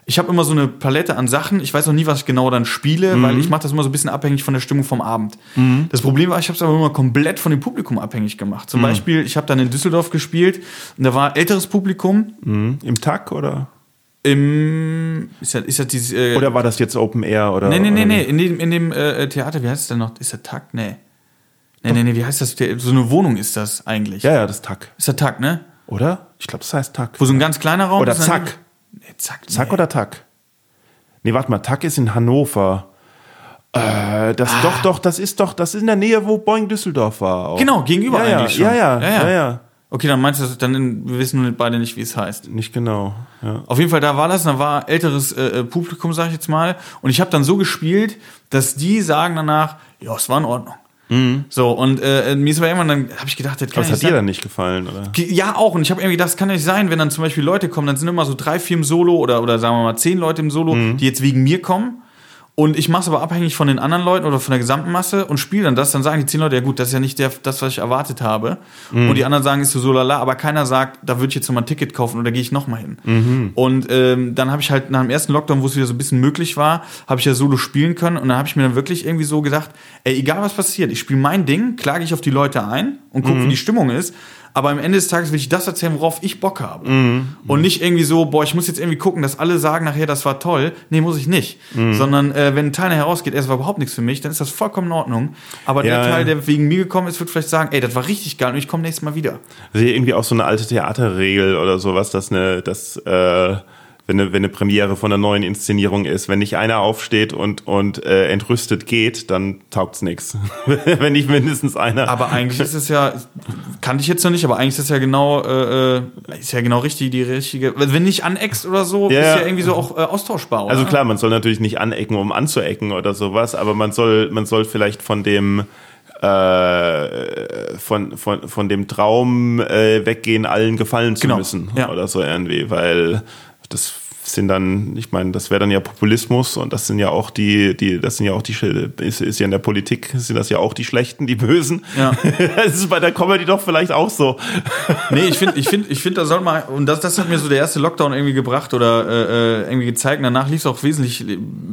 ich habe immer so eine Palette an Sachen. Ich weiß noch nie, was ich genau dann spiele, mhm. weil ich mache das immer so ein bisschen abhängig von der Stimmung vom Abend. Mhm. Das Problem war, ich habe es aber immer komplett von dem Publikum abhängig gemacht. Zum mhm. Beispiel, ich habe dann in Düsseldorf gespielt und da war älteres Publikum. Mhm. Im Tag oder? Im ist das, ist das dieses, äh, oder war das jetzt Open Air oder? Nee, nee, nee, nee. In dem, in dem äh, Theater, wie heißt es denn noch? Ist der Tag? Nee. Nee, nee, nee, wie heißt das? So eine Wohnung ist das eigentlich. Ja, ja, das Tag. Ist der Tag, ne? Oder? Ich glaube, das heißt Tag. Wo so ein ganz kleiner Raum oder ist. Oder Zack. Zack. Zack nee. oder Tack? Nee, warte mal, Tack ist in Hannover. Äh, das ah. doch, doch, das ist doch, das ist in der Nähe, wo Boeing Düsseldorf war. Auch. Genau, gegenüber ja, eigentlich ja, schon. Ja, ja, ja, ja. Okay, dann meinst du, dann wir wissen beide nicht, wie es heißt. Nicht genau. Ja. Auf jeden Fall, da war das, da war älteres äh, äh Publikum, sag ich jetzt mal, und ich habe dann so gespielt, dass die sagen danach, ja, es war in Ordnung. Mhm. So, und äh, mir ist aber irgendwann, dann habe ich gedacht, das kann Aber das hat dir dann nicht gefallen, oder? Ja, auch. Und ich habe irgendwie gedacht, das kann nicht sein, wenn dann zum Beispiel Leute kommen, dann sind immer so drei, vier im Solo oder, oder sagen wir mal zehn Leute im Solo, mhm. die jetzt wegen mir kommen. Und ich mache es aber abhängig von den anderen Leuten oder von der gesamten Masse und spiele dann das. Dann sagen die zehn Leute, ja gut, das ist ja nicht der, das, was ich erwartet habe. Mhm. Und die anderen sagen, ist so lala, aber keiner sagt, da würde ich jetzt nochmal ein Ticket kaufen oder gehe ich nochmal hin. Mhm. Und ähm, dann habe ich halt nach dem ersten Lockdown, wo es wieder so ein bisschen möglich war, habe ich ja Solo spielen können. Und dann habe ich mir dann wirklich irgendwie so gedacht, ey, egal was passiert, ich spiele mein Ding, klage ich auf die Leute ein und gucke, mhm. wie die Stimmung ist aber am Ende des Tages will ich das erzählen, worauf ich Bock habe. Mhm. Und nicht irgendwie so, boah, ich muss jetzt irgendwie gucken, dass alle sagen nachher, das war toll. Nee, muss ich nicht. Mhm. Sondern äh, wenn ein Teil herausgeht, es war überhaupt nichts für mich, dann ist das vollkommen in Ordnung. Aber ja, der Teil, der wegen mir gekommen ist, wird vielleicht sagen, ey, das war richtig geil und ich komme nächstes Mal wieder. Also irgendwie auch so eine alte Theaterregel oder sowas, dass eine, dass äh wenn eine, wenn eine Premiere von einer neuen Inszenierung ist. Wenn nicht einer aufsteht und, und äh, entrüstet geht, dann taugt's nix. wenn nicht mindestens einer. Aber eigentlich ist es ja, kannte ich jetzt noch nicht, aber eigentlich ist es ja genau, äh, äh ist ja genau richtig, die richtige. Wenn nicht aneckst oder so, ja. ist ja irgendwie so auch äh, austauschbar. Oder? Also klar, man soll natürlich nicht anecken, um anzuecken oder sowas, aber man soll, man soll vielleicht von dem äh, von, von, von dem Traum äh, weggehen, allen gefallen zu genau. müssen ja. oder so irgendwie, weil das sind dann, ich meine, das wäre dann ja Populismus und das sind ja auch die, die, das sind ja auch die, ist, ist ja in der Politik, sind das ja auch die Schlechten, die Bösen. Ja. das ist bei der Comedy doch vielleicht auch so. nee, ich finde, ich finde, ich finde, da soll man, und das, das hat mir so der erste Lockdown irgendwie gebracht oder äh, äh irgendwie gezeigt. Danach lief es auch wesentlich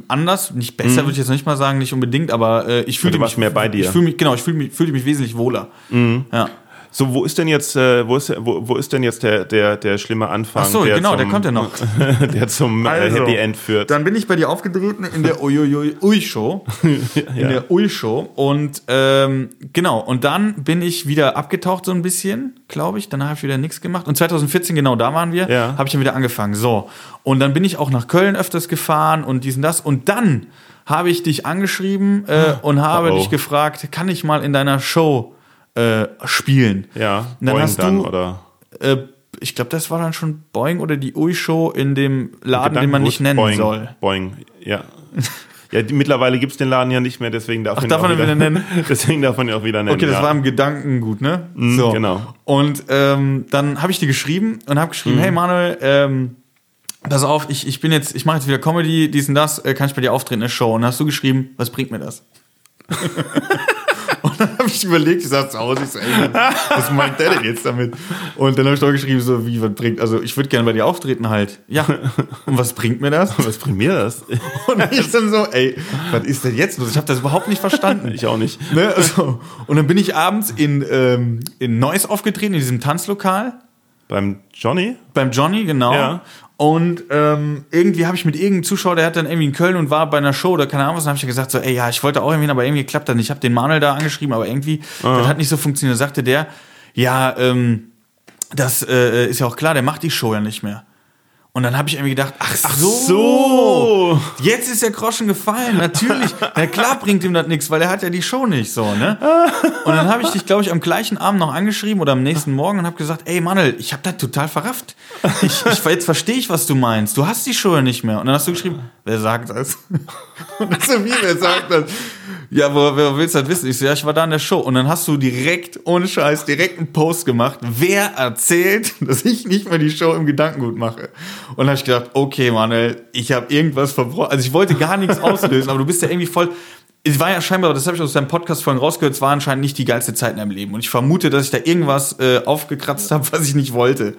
anders, nicht besser, mhm. würde ich jetzt nicht mal sagen, nicht unbedingt, aber äh, ich fühle mich mehr bei dir. Ich fühle mich, genau, ich fühle mich, fühle mich wesentlich wohler. Mhm. Ja. So, wo ist denn jetzt, äh, wo ist, wo, wo ist denn jetzt der, der, der schlimme Anfang? Ach so, der genau, zum, der kommt ja noch. der zum äh, also, Happy End führt. Dann bin ich bei dir aufgetreten in der Ui-Show. in ja. der Ui-Show. Und ähm, genau, und dann bin ich wieder abgetaucht so ein bisschen, glaube ich. Danach habe ich wieder nichts gemacht. Und 2014, genau, da waren wir, ja. habe ich dann wieder angefangen. So. Und dann bin ich auch nach Köln öfters gefahren und diesen das. Und dann habe ich dich angeschrieben äh, und habe oh. dich gefragt, kann ich mal in deiner Show äh, spielen. Ja, und dann hast dann, du, oder? Äh, ich glaube, das war dann schon Boeing oder die Ui-Show in dem Laden, den man nicht nennen Boeing, soll. Boeing, ja. Ja, die, mittlerweile gibt's den Laden ja nicht mehr, deswegen darf, Ach, man, darf man ihn wieder nennen. deswegen darf man ihn auch wieder nennen. Okay, das ja. war im Gedanken gut, ne? Mm, so. Genau. Und ähm, dann habe ich dir geschrieben und habe geschrieben, mm. hey Manuel, ähm, pass auf, ich, ich bin jetzt, ich mache jetzt wieder Comedy, dies und das, äh, kann ich bei dir auftreten in der Show? Und dann hast du geschrieben, was bringt mir das? Und dann habe ich überlegt, ich saß zu Hause, ich so, ey, was meint der denn jetzt damit? Und dann habe ich doch geschrieben, so, wie, was bringt, also ich würde gerne bei dir auftreten halt. Ja. Und was bringt mir das? Was bringt mir das? Und ich dann so, ey, was ist denn jetzt los? Ich habe das überhaupt nicht verstanden. ich auch nicht. Ne? Also, und dann bin ich abends in, ähm, in Neuss aufgetreten, in diesem Tanzlokal. Beim Johnny? Beim Johnny, genau. Ja. Und ähm, irgendwie habe ich mit irgendeinem Zuschauer, der hat dann irgendwie in Köln und war bei einer Show oder keine Ahnung was, dann habe ich ja gesagt, so, ey, ja, ich wollte auch irgendwie, aber irgendwie klappt das nicht. Ich habe den Manuel da angeschrieben, aber irgendwie, Aha. das hat nicht so funktioniert. Da sagte der, ja, ähm, das äh, ist ja auch klar, der macht die Show ja nicht mehr. Und dann habe ich irgendwie gedacht, ach so, ach so, jetzt ist der Groschen gefallen. Natürlich, na klar bringt ihm das nichts, weil er hat ja die Show nicht so, ne? Und dann habe ich dich, glaube ich, am gleichen Abend noch angeschrieben oder am nächsten Morgen und habe gesagt, ey Manuel, ich habe das total verrafft. Ich, ich, jetzt verstehe ich, was du meinst. Du hast die Show ja nicht mehr. Und dann hast du geschrieben, wer sagt das? Und so, wie, wer sagt das? Ja, wo, wer willst du das wissen? Ich so, ja, ich war da in der Show. Und dann hast du direkt, ohne Scheiß, direkt einen Post gemacht. Wer erzählt, dass ich nicht mehr die Show im Gedankengut mache? Und dann habe ich gedacht, okay, Manuel, ich habe irgendwas verbrochen. Also ich wollte gar nichts auslösen, aber du bist ja irgendwie voll. Es war ja scheinbar, das habe ich aus deinem Podcast vorhin rausgehört, es war anscheinend nicht die geilste Zeit in deinem Leben. Und ich vermute, dass ich da irgendwas äh, aufgekratzt habe, was ich nicht wollte.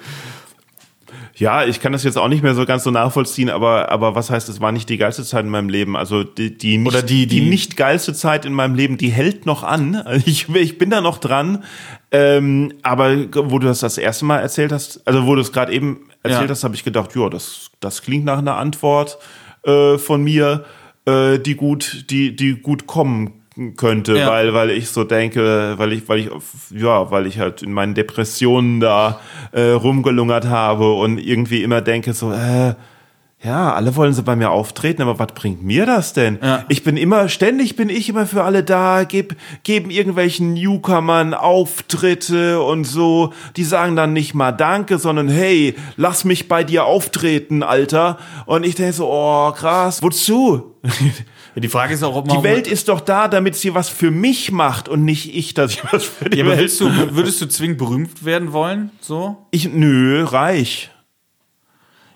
Ja, ich kann das jetzt auch nicht mehr so ganz so nachvollziehen, aber, aber was heißt, es war nicht die geilste Zeit in meinem Leben? Also die, die, nicht, Oder die, die, die nicht geilste Zeit in meinem Leben, die hält noch an. Ich, ich bin da noch dran. Ähm, aber wo du das das erste Mal erzählt hast, also wo du es gerade eben erzählt ja. hast, habe ich gedacht, ja, das, das klingt nach einer Antwort äh, von mir, äh, die gut, die, die gut kommen könnte, ja. weil weil ich so denke, weil ich weil ich ja, weil ich halt in meinen Depressionen da äh, rumgelungert habe und irgendwie immer denke so äh, ja, alle wollen so bei mir auftreten, aber was bringt mir das denn? Ja. Ich bin immer, ständig bin ich immer für alle da, geb, geben irgendwelchen Newcomern Auftritte und so. Die sagen dann nicht mal Danke, sondern hey, lass mich bei dir auftreten, Alter. Und ich denke so, oh, krass, wozu? Die Frage ist auch, ob man. Die Welt ist doch da, damit sie was für mich macht und nicht ich, dass ich was für die ja, Welt. Aber willst du, würdest du zwingend berühmt werden wollen? So? Ich, nö, reich.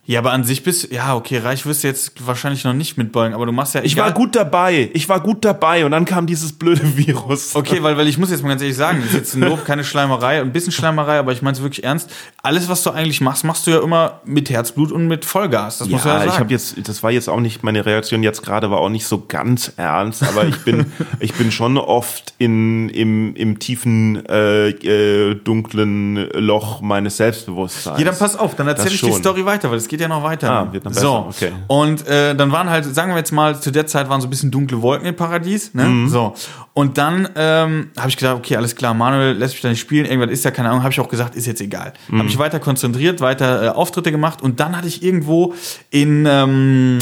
Ja, aber an sich bist ja okay, reich wirst du jetzt wahrscheinlich noch nicht mit Boeing, aber du machst ja. Ich war gut dabei, ich war gut dabei und dann kam dieses blöde Virus. Okay, weil, weil ich muss jetzt mal ganz ehrlich sagen, das ist jetzt ein Lob, keine Schleimerei, ein bisschen Schleimerei, aber ich meine es wirklich ernst. Alles, was du eigentlich machst, machst du ja immer mit Herzblut und mit Vollgas. Das ja, muss ja sagen. ich habe jetzt, das war jetzt auch nicht meine Reaktion jetzt gerade, war auch nicht so ganz ernst, aber ich bin, ich bin schon oft in im im tiefen äh, äh, dunklen Loch meines Selbstbewusstseins. Ja, dann pass auf, dann erzähle ich die Story weiter, weil es geht geht ja noch weiter. Ah, wird noch besser. So. Okay. Und äh, dann waren halt, sagen wir jetzt mal, zu der Zeit waren so ein bisschen dunkle Wolken im Paradies. Ne? Mhm. So. Und dann ähm, habe ich gesagt, okay, alles klar, Manuel lässt mich da nicht spielen, irgendwas ist ja, keine Ahnung, habe ich auch gesagt, ist jetzt egal. Mhm. Habe ich weiter konzentriert, weiter äh, Auftritte gemacht und dann hatte ich irgendwo in, ähm,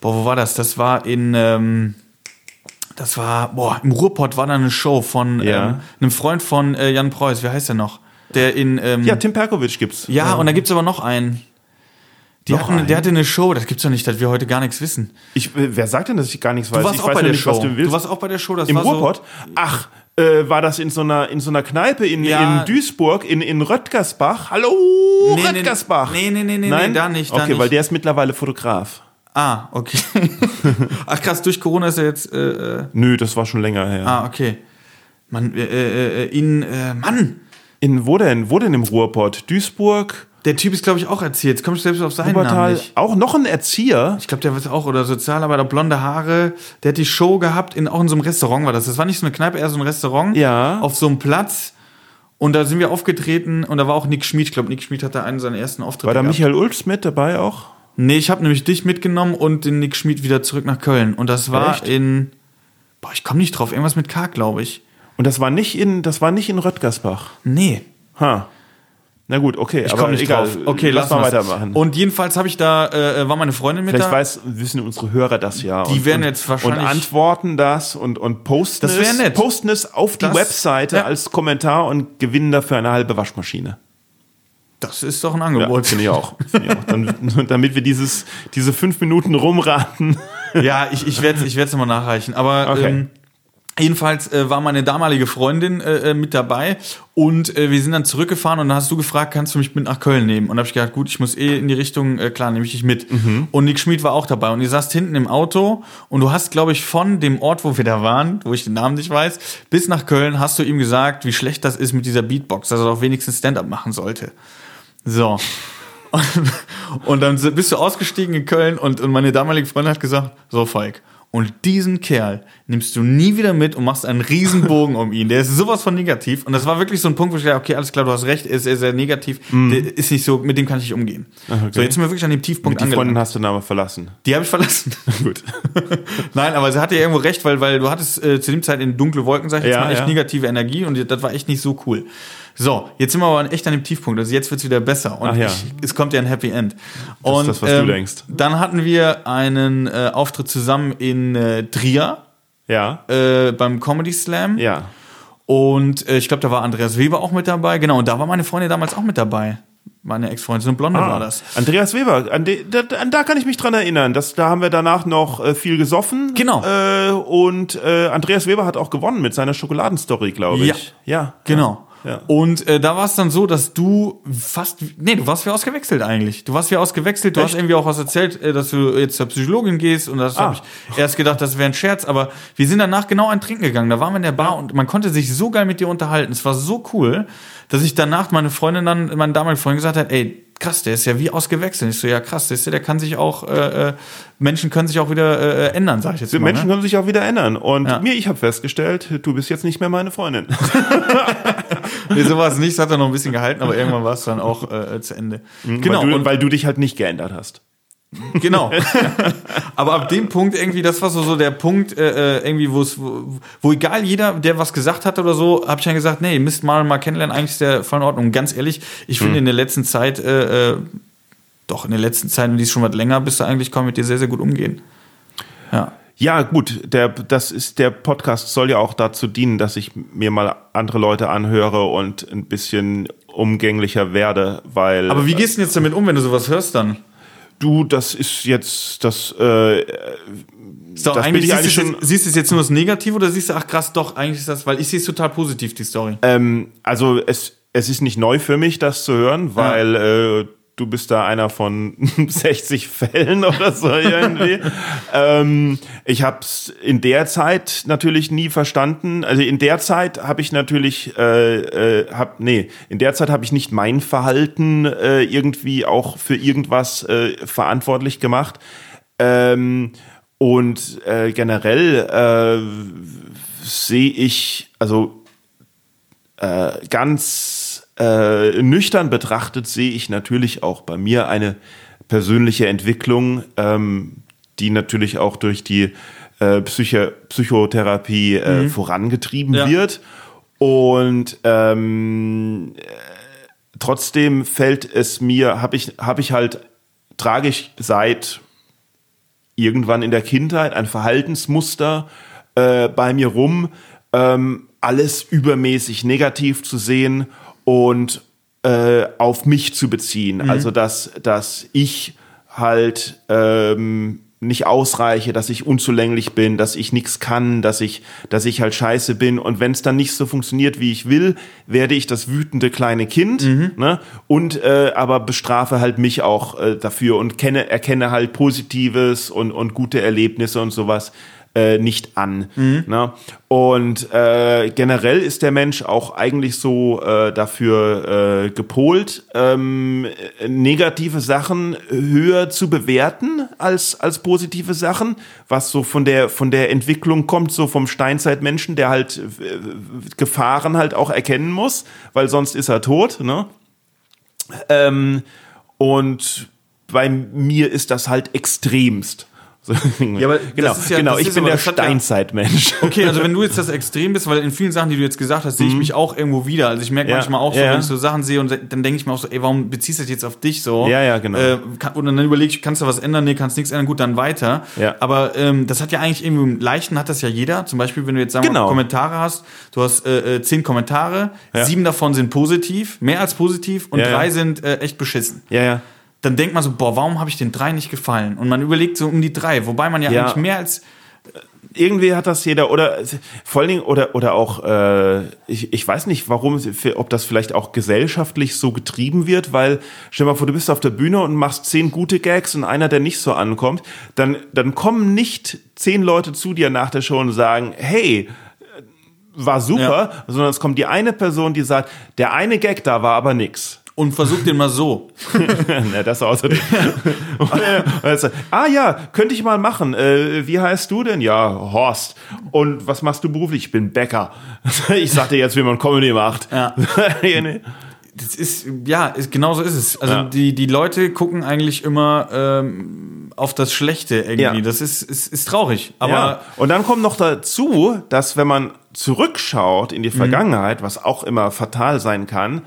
boah, wo war das? Das war in, ähm, das war, boah, im Ruhrpott war da eine Show von ja. ähm, einem Freund von äh, Jan Preuß, wie heißt der noch? Der in, ähm, Ja, Tim Perkovic gibt's. Ja, ja. und da gibt's aber noch einen. Die hatten, der hatte eine Show, das gibt's doch nicht, dass wir heute gar nichts wissen. Ich, wer sagt denn, dass ich gar nichts weiß? Du warst ich auch bei der nicht, Show. Du, du, warst auch bei der Show, das Im war Ruhrpott? So Ach, äh, war das in so einer, in so einer Kneipe in, ja. in Duisburg, in, in Röttgersbach. Hallo, nee, Röttgersbach. Nee, nee, nee, nee, Nein? nee da nicht. Da okay, nicht. weil der ist mittlerweile Fotograf. Ah, okay. Ach krass, durch Corona ist er jetzt. Äh, äh, Nö, das war schon länger her. Ah, okay. Mann, äh, äh, äh in, äh, Mann! In wo denn? Wo denn im Ruhrpott? Duisburg? Der Typ ist, glaube ich, auch Erzieher. Jetzt kommst du selbst auf seinen Wuppertal, Namen nicht. Auch noch ein Erzieher? Ich glaube, der war auch, oder Sozialarbeiter, blonde Haare. Der hat die Show gehabt, in, auch in so einem Restaurant war das. Das war nicht so eine Kneipe, eher so ein Restaurant. Ja. Auf so einem Platz. Und da sind wir aufgetreten und da war auch Nick Schmid. Ich glaube, Nick Schmid hatte einen seiner ersten Auftritte. War da gehabt. Michael Ulfs mit dabei auch? Nee, ich habe nämlich dich mitgenommen und den Nick Schmid wieder zurück nach Köln. Und das war Echt? in. Boah, ich komme nicht drauf. Irgendwas mit K, glaube ich. Und das war nicht in, das war nicht in Röttgersbach. Nee. Ha. Na gut, okay, ich aber nicht egal. drauf. Okay, lass, lass mal weitermachen. Und jedenfalls habe ich da äh, war meine Freundin mit Vielleicht da. Weiß, wissen unsere Hörer das ja. Die und, werden jetzt wahrscheinlich und antworten das und und posten das es, nett. posten es auf die das, Webseite ja. als Kommentar und gewinnen dafür eine halbe Waschmaschine. Das ist doch ein Angebot. Ja, finde ich auch. Find ich auch. Dann, damit wir dieses, diese fünf Minuten rumraten. Ja, ich, ich werde es ich werd's nochmal nachreichen. Aber okay. ähm, Jedenfalls äh, war meine damalige Freundin äh, äh, mit dabei und äh, wir sind dann zurückgefahren und dann hast du gefragt, kannst du mich mit nach Köln nehmen? Und da habe ich gedacht, gut, ich muss eh in die Richtung, äh, klar, nehme ich dich mit. Mhm. Und Nick Schmid war auch dabei und ihr saßt hinten im Auto und du hast, glaube ich, von dem Ort, wo wir da waren, wo ich den Namen nicht weiß, bis nach Köln hast du ihm gesagt, wie schlecht das ist mit dieser Beatbox, dass er doch wenigstens Stand-up machen sollte. So. Und, und dann bist du ausgestiegen in Köln und, und meine damalige Freundin hat gesagt, so Falk, und diesen Kerl nimmst du nie wieder mit und machst einen Riesenbogen um ihn. Der ist sowas von negativ. Und das war wirklich so ein Punkt, wo ich dachte, okay, alles klar, du hast recht, er ist sehr, sehr negativ. Mm. Der ist nicht so, mit dem kann ich nicht umgehen. okay. So, jetzt sind wir wirklich an dem Tiefpunkt angelangt. Die Freundin hast du dann aber verlassen. Die habe ich verlassen. Gut. Nein, aber sie hatte ja irgendwo recht, weil, weil du hattest äh, zu dem Zeit in dunkle Wolken, sag ich jetzt ja, mal, echt ja. negative Energie und das war echt nicht so cool. So, jetzt sind wir aber echt an dem Tiefpunkt. Also jetzt wird's wieder besser und ja. ich, es kommt ja ein Happy End. Das und, ist das, was ähm, du denkst. Dann hatten wir einen äh, Auftritt zusammen in äh, Trier. Ja. Äh, beim Comedy Slam. Ja. Und äh, ich glaube, da war Andreas Weber auch mit dabei. Genau, und da war meine Freundin damals auch mit dabei. Meine Ex-Freundin, so eine Blonde ah, war das. Andreas Weber, an, de, da, an, da, kann ich mich dran erinnern. Das, da haben wir danach noch äh, viel gesoffen. Genau. Äh, und äh, Andreas Weber hat auch gewonnen mit seiner Schokoladenstory, glaube ich. Ja. Ja. Genau. Ja. Und äh, da war es dann so, dass du fast, nee, du warst wie ausgewechselt eigentlich. Du warst wie ausgewechselt. Du Echt? hast irgendwie auch was erzählt, äh, dass du jetzt zur Psychologin gehst und das ah. habe ich erst gedacht, das wäre ein Scherz. Aber wir sind danach genau ein Trinken gegangen. Da waren wir in der Bar und man konnte sich so geil mit dir unterhalten. Es war so cool, dass ich danach meine Freundin dann, meine damalige Freundin gesagt hat, ey, krass, der ist ja wie ausgewechselt. Ich so, ja krass, der, der kann sich auch, äh, äh, Menschen können sich auch wieder äh, äh ändern, sag ich jetzt mal. Menschen ne? können sich auch wieder ändern. Und ja. mir, ich habe festgestellt, du bist jetzt nicht mehr meine Freundin. nee, so war es nicht, es hat dann noch ein bisschen gehalten, aber irgendwann war es dann auch äh, zu Ende. Mhm, genau. Weil du, und weil du dich halt nicht geändert hast. Genau. Aber ab dem Punkt irgendwie, das war so, so der Punkt, äh, äh irgendwie, wo es, wo, wo egal jeder, der was gesagt hat oder so, habe ich dann gesagt, nee, müsst mal mal kennenlernen, eigentlich ist der voll in Ordnung. Und ganz ehrlich, ich finde hm. in der letzten Zeit, äh, äh, doch in der letzten Zeit, und die ist schon was länger, bist du eigentlich kaum mit dir sehr, sehr gut umgehen. Ja. Ja, gut, der, das ist, der Podcast soll ja auch dazu dienen, dass ich mir mal andere Leute anhöre und ein bisschen umgänglicher werde, weil. Aber wie gehst du denn jetzt damit um, wenn du sowas hörst dann? Du, das ist jetzt das. Äh, so, das eigentlich, eigentlich siehst, schon, siehst du es jetzt nur das Negative oder siehst du, ach krass, doch, eigentlich ist das, weil ich sehe es total positiv, die Story. Ähm, also es, es ist nicht neu für mich, das zu hören, weil ja. äh, du bist da einer von 60 Fällen oder so irgendwie. ähm, ich habe es in der Zeit natürlich nie verstanden. Also in der Zeit habe ich natürlich, äh, äh, hab, nee, in der Zeit habe ich nicht mein Verhalten äh, irgendwie auch für irgendwas äh, verantwortlich gemacht. Ähm, und äh, generell äh, sehe ich, also äh, ganz äh, nüchtern betrachtet sehe ich natürlich auch bei mir eine persönliche Entwicklung, ähm, die natürlich auch durch die äh, Psyche, Psychotherapie äh, mhm. vorangetrieben ja. wird. Und ähm, trotzdem fällt es mir, habe ich, hab ich halt, trage ich seit irgendwann in der Kindheit ein Verhaltensmuster äh, bei mir rum, ähm, alles übermäßig negativ zu sehen und äh, auf mich zu beziehen. Mhm. Also dass, dass ich halt ähm, nicht ausreiche, dass ich unzulänglich bin, dass ich nichts kann, dass ich, dass ich halt scheiße bin. Und wenn es dann nicht so funktioniert, wie ich will, werde ich das wütende kleine Kind, mhm. ne? Und äh, aber bestrafe halt mich auch äh, dafür und kenne, erkenne halt Positives und, und gute Erlebnisse und sowas äh, nicht an. Mhm. Ne? Und äh, generell ist der Mensch auch eigentlich so äh, dafür äh, gepolt, ähm, negative Sachen höher zu bewerten als, als positive Sachen, was so von der, von der Entwicklung kommt, so vom Steinzeitmenschen, der halt äh, Gefahren halt auch erkennen muss, weil sonst ist er tot. Ne? Ähm, und bei mir ist das halt extremst. Ja, aber genau, ja, genau. ich bin der Steinzeitmensch. Okay, also wenn du jetzt das Extrem bist, weil in vielen Sachen, die du jetzt gesagt hast, sehe ich mhm. mich auch irgendwo wieder. Also ich merke ja. manchmal auch so, wenn ich so Sachen sehe und dann denke ich mir auch so, ey, warum beziehst du das jetzt auf dich so? Ja, ja, genau. Äh, und dann überlege ich, kannst du was ändern? Nee, kannst nichts ändern, gut, dann weiter. Ja. Aber ähm, das hat ja eigentlich irgendwie im Leichten hat das ja jeder. Zum Beispiel, wenn du jetzt sagen genau. wir, Kommentare hast, du hast äh, äh zehn Kommentare, sieben davon sind positiv, mehr als positiv und drei sind äh, echt beschissen. Ja, ja dann denkt man so, boah, warum habe ich den drei nicht gefallen? Und man überlegt so um die drei, wobei man ja, ja. eigentlich mehr als irgendwie hat das jeder oder vor allen Dingen oder oder auch äh, ich, ich weiß nicht warum ob das vielleicht auch gesellschaftlich so getrieben wird weil stell dir mal vor du bist auf der Bühne und machst zehn gute Gags und einer der nicht so ankommt dann dann kommen nicht zehn Leute zu dir nach der Show und sagen hey war super ja. sondern es kommt die eine Person die sagt der eine Gag da war aber nix und versuch den mal so. Na, das außerdem. ah ja, könnte ich mal machen. Äh, wie heißt du denn? Ja, Horst. Und was machst du beruflich? Ich bin Bäcker. ich sag dir jetzt, wie man Comedy macht. Ja. das ist, ja, ist, genau so ist es. Also ja. die, die Leute gucken eigentlich immer ähm, auf das Schlechte irgendwie. Ja. Das ist, ist, ist traurig. Aber ja. Und dann kommt noch dazu, dass wenn man zurückschaut in die mhm. Vergangenheit, mhm. was auch immer fatal sein kann,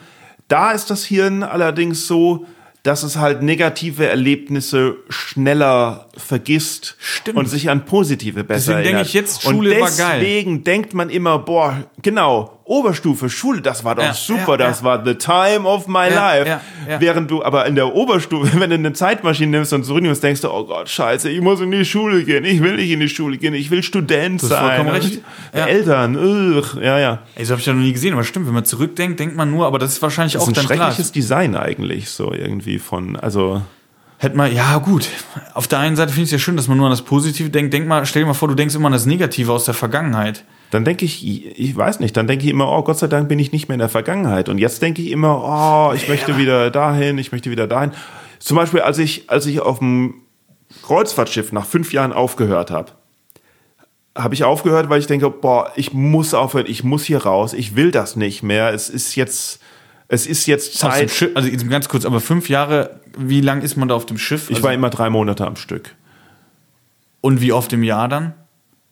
da ist das Hirn allerdings so, dass es halt negative Erlebnisse schneller vergisst Stimmt. und sich an positive besser deswegen erinnert. denke ich jetzt, Schule und deswegen denkt man immer, boah, genau, Oberstufe, Schule, das war doch ja, super, ja, das ja. war the time of my life. Während du aber in der Oberstufe, wenn du eine Zeitmaschine nimmst und zurücknimmst, denkst du, oh Gott, scheiße, ich muss in die Schule gehen, ich will nicht in die Schule gehen, ich will Student das sein. Recht. Eltern, ugh, ja, ja. Ey, so habe ich ja noch nie gesehen, aber stimmt, wenn man zurückdenkt, denkt man nur, aber das ist wahrscheinlich das auch ist ein schreckliches Design eigentlich, so irgendwie von, also hätte man, ja gut, auf der einen Seite finde ich es ja schön, dass man nur an das Positive denkt. Denk mal, stell dir mal vor, du denkst immer an das Negative aus der Vergangenheit. Dann denke ich, ich weiß nicht, dann denke ich immer, oh Gott sei Dank bin ich nicht mehr in der Vergangenheit. Und jetzt denke ich immer, oh, ich möchte wieder dahin, ich möchte wieder dahin. Zum Beispiel, als ich, als ich auf dem Kreuzfahrtschiff nach fünf Jahren aufgehört habe, habe ich aufgehört, weil ich denke, boah, ich muss aufhören, ich muss hier raus, ich will das nicht mehr. Es ist jetzt, es ist jetzt Zeit. also ganz kurz, aber fünf Jahre, wie lang ist man da auf dem Schiff? Ich also war immer drei Monate am Stück. Und wie oft im Jahr dann?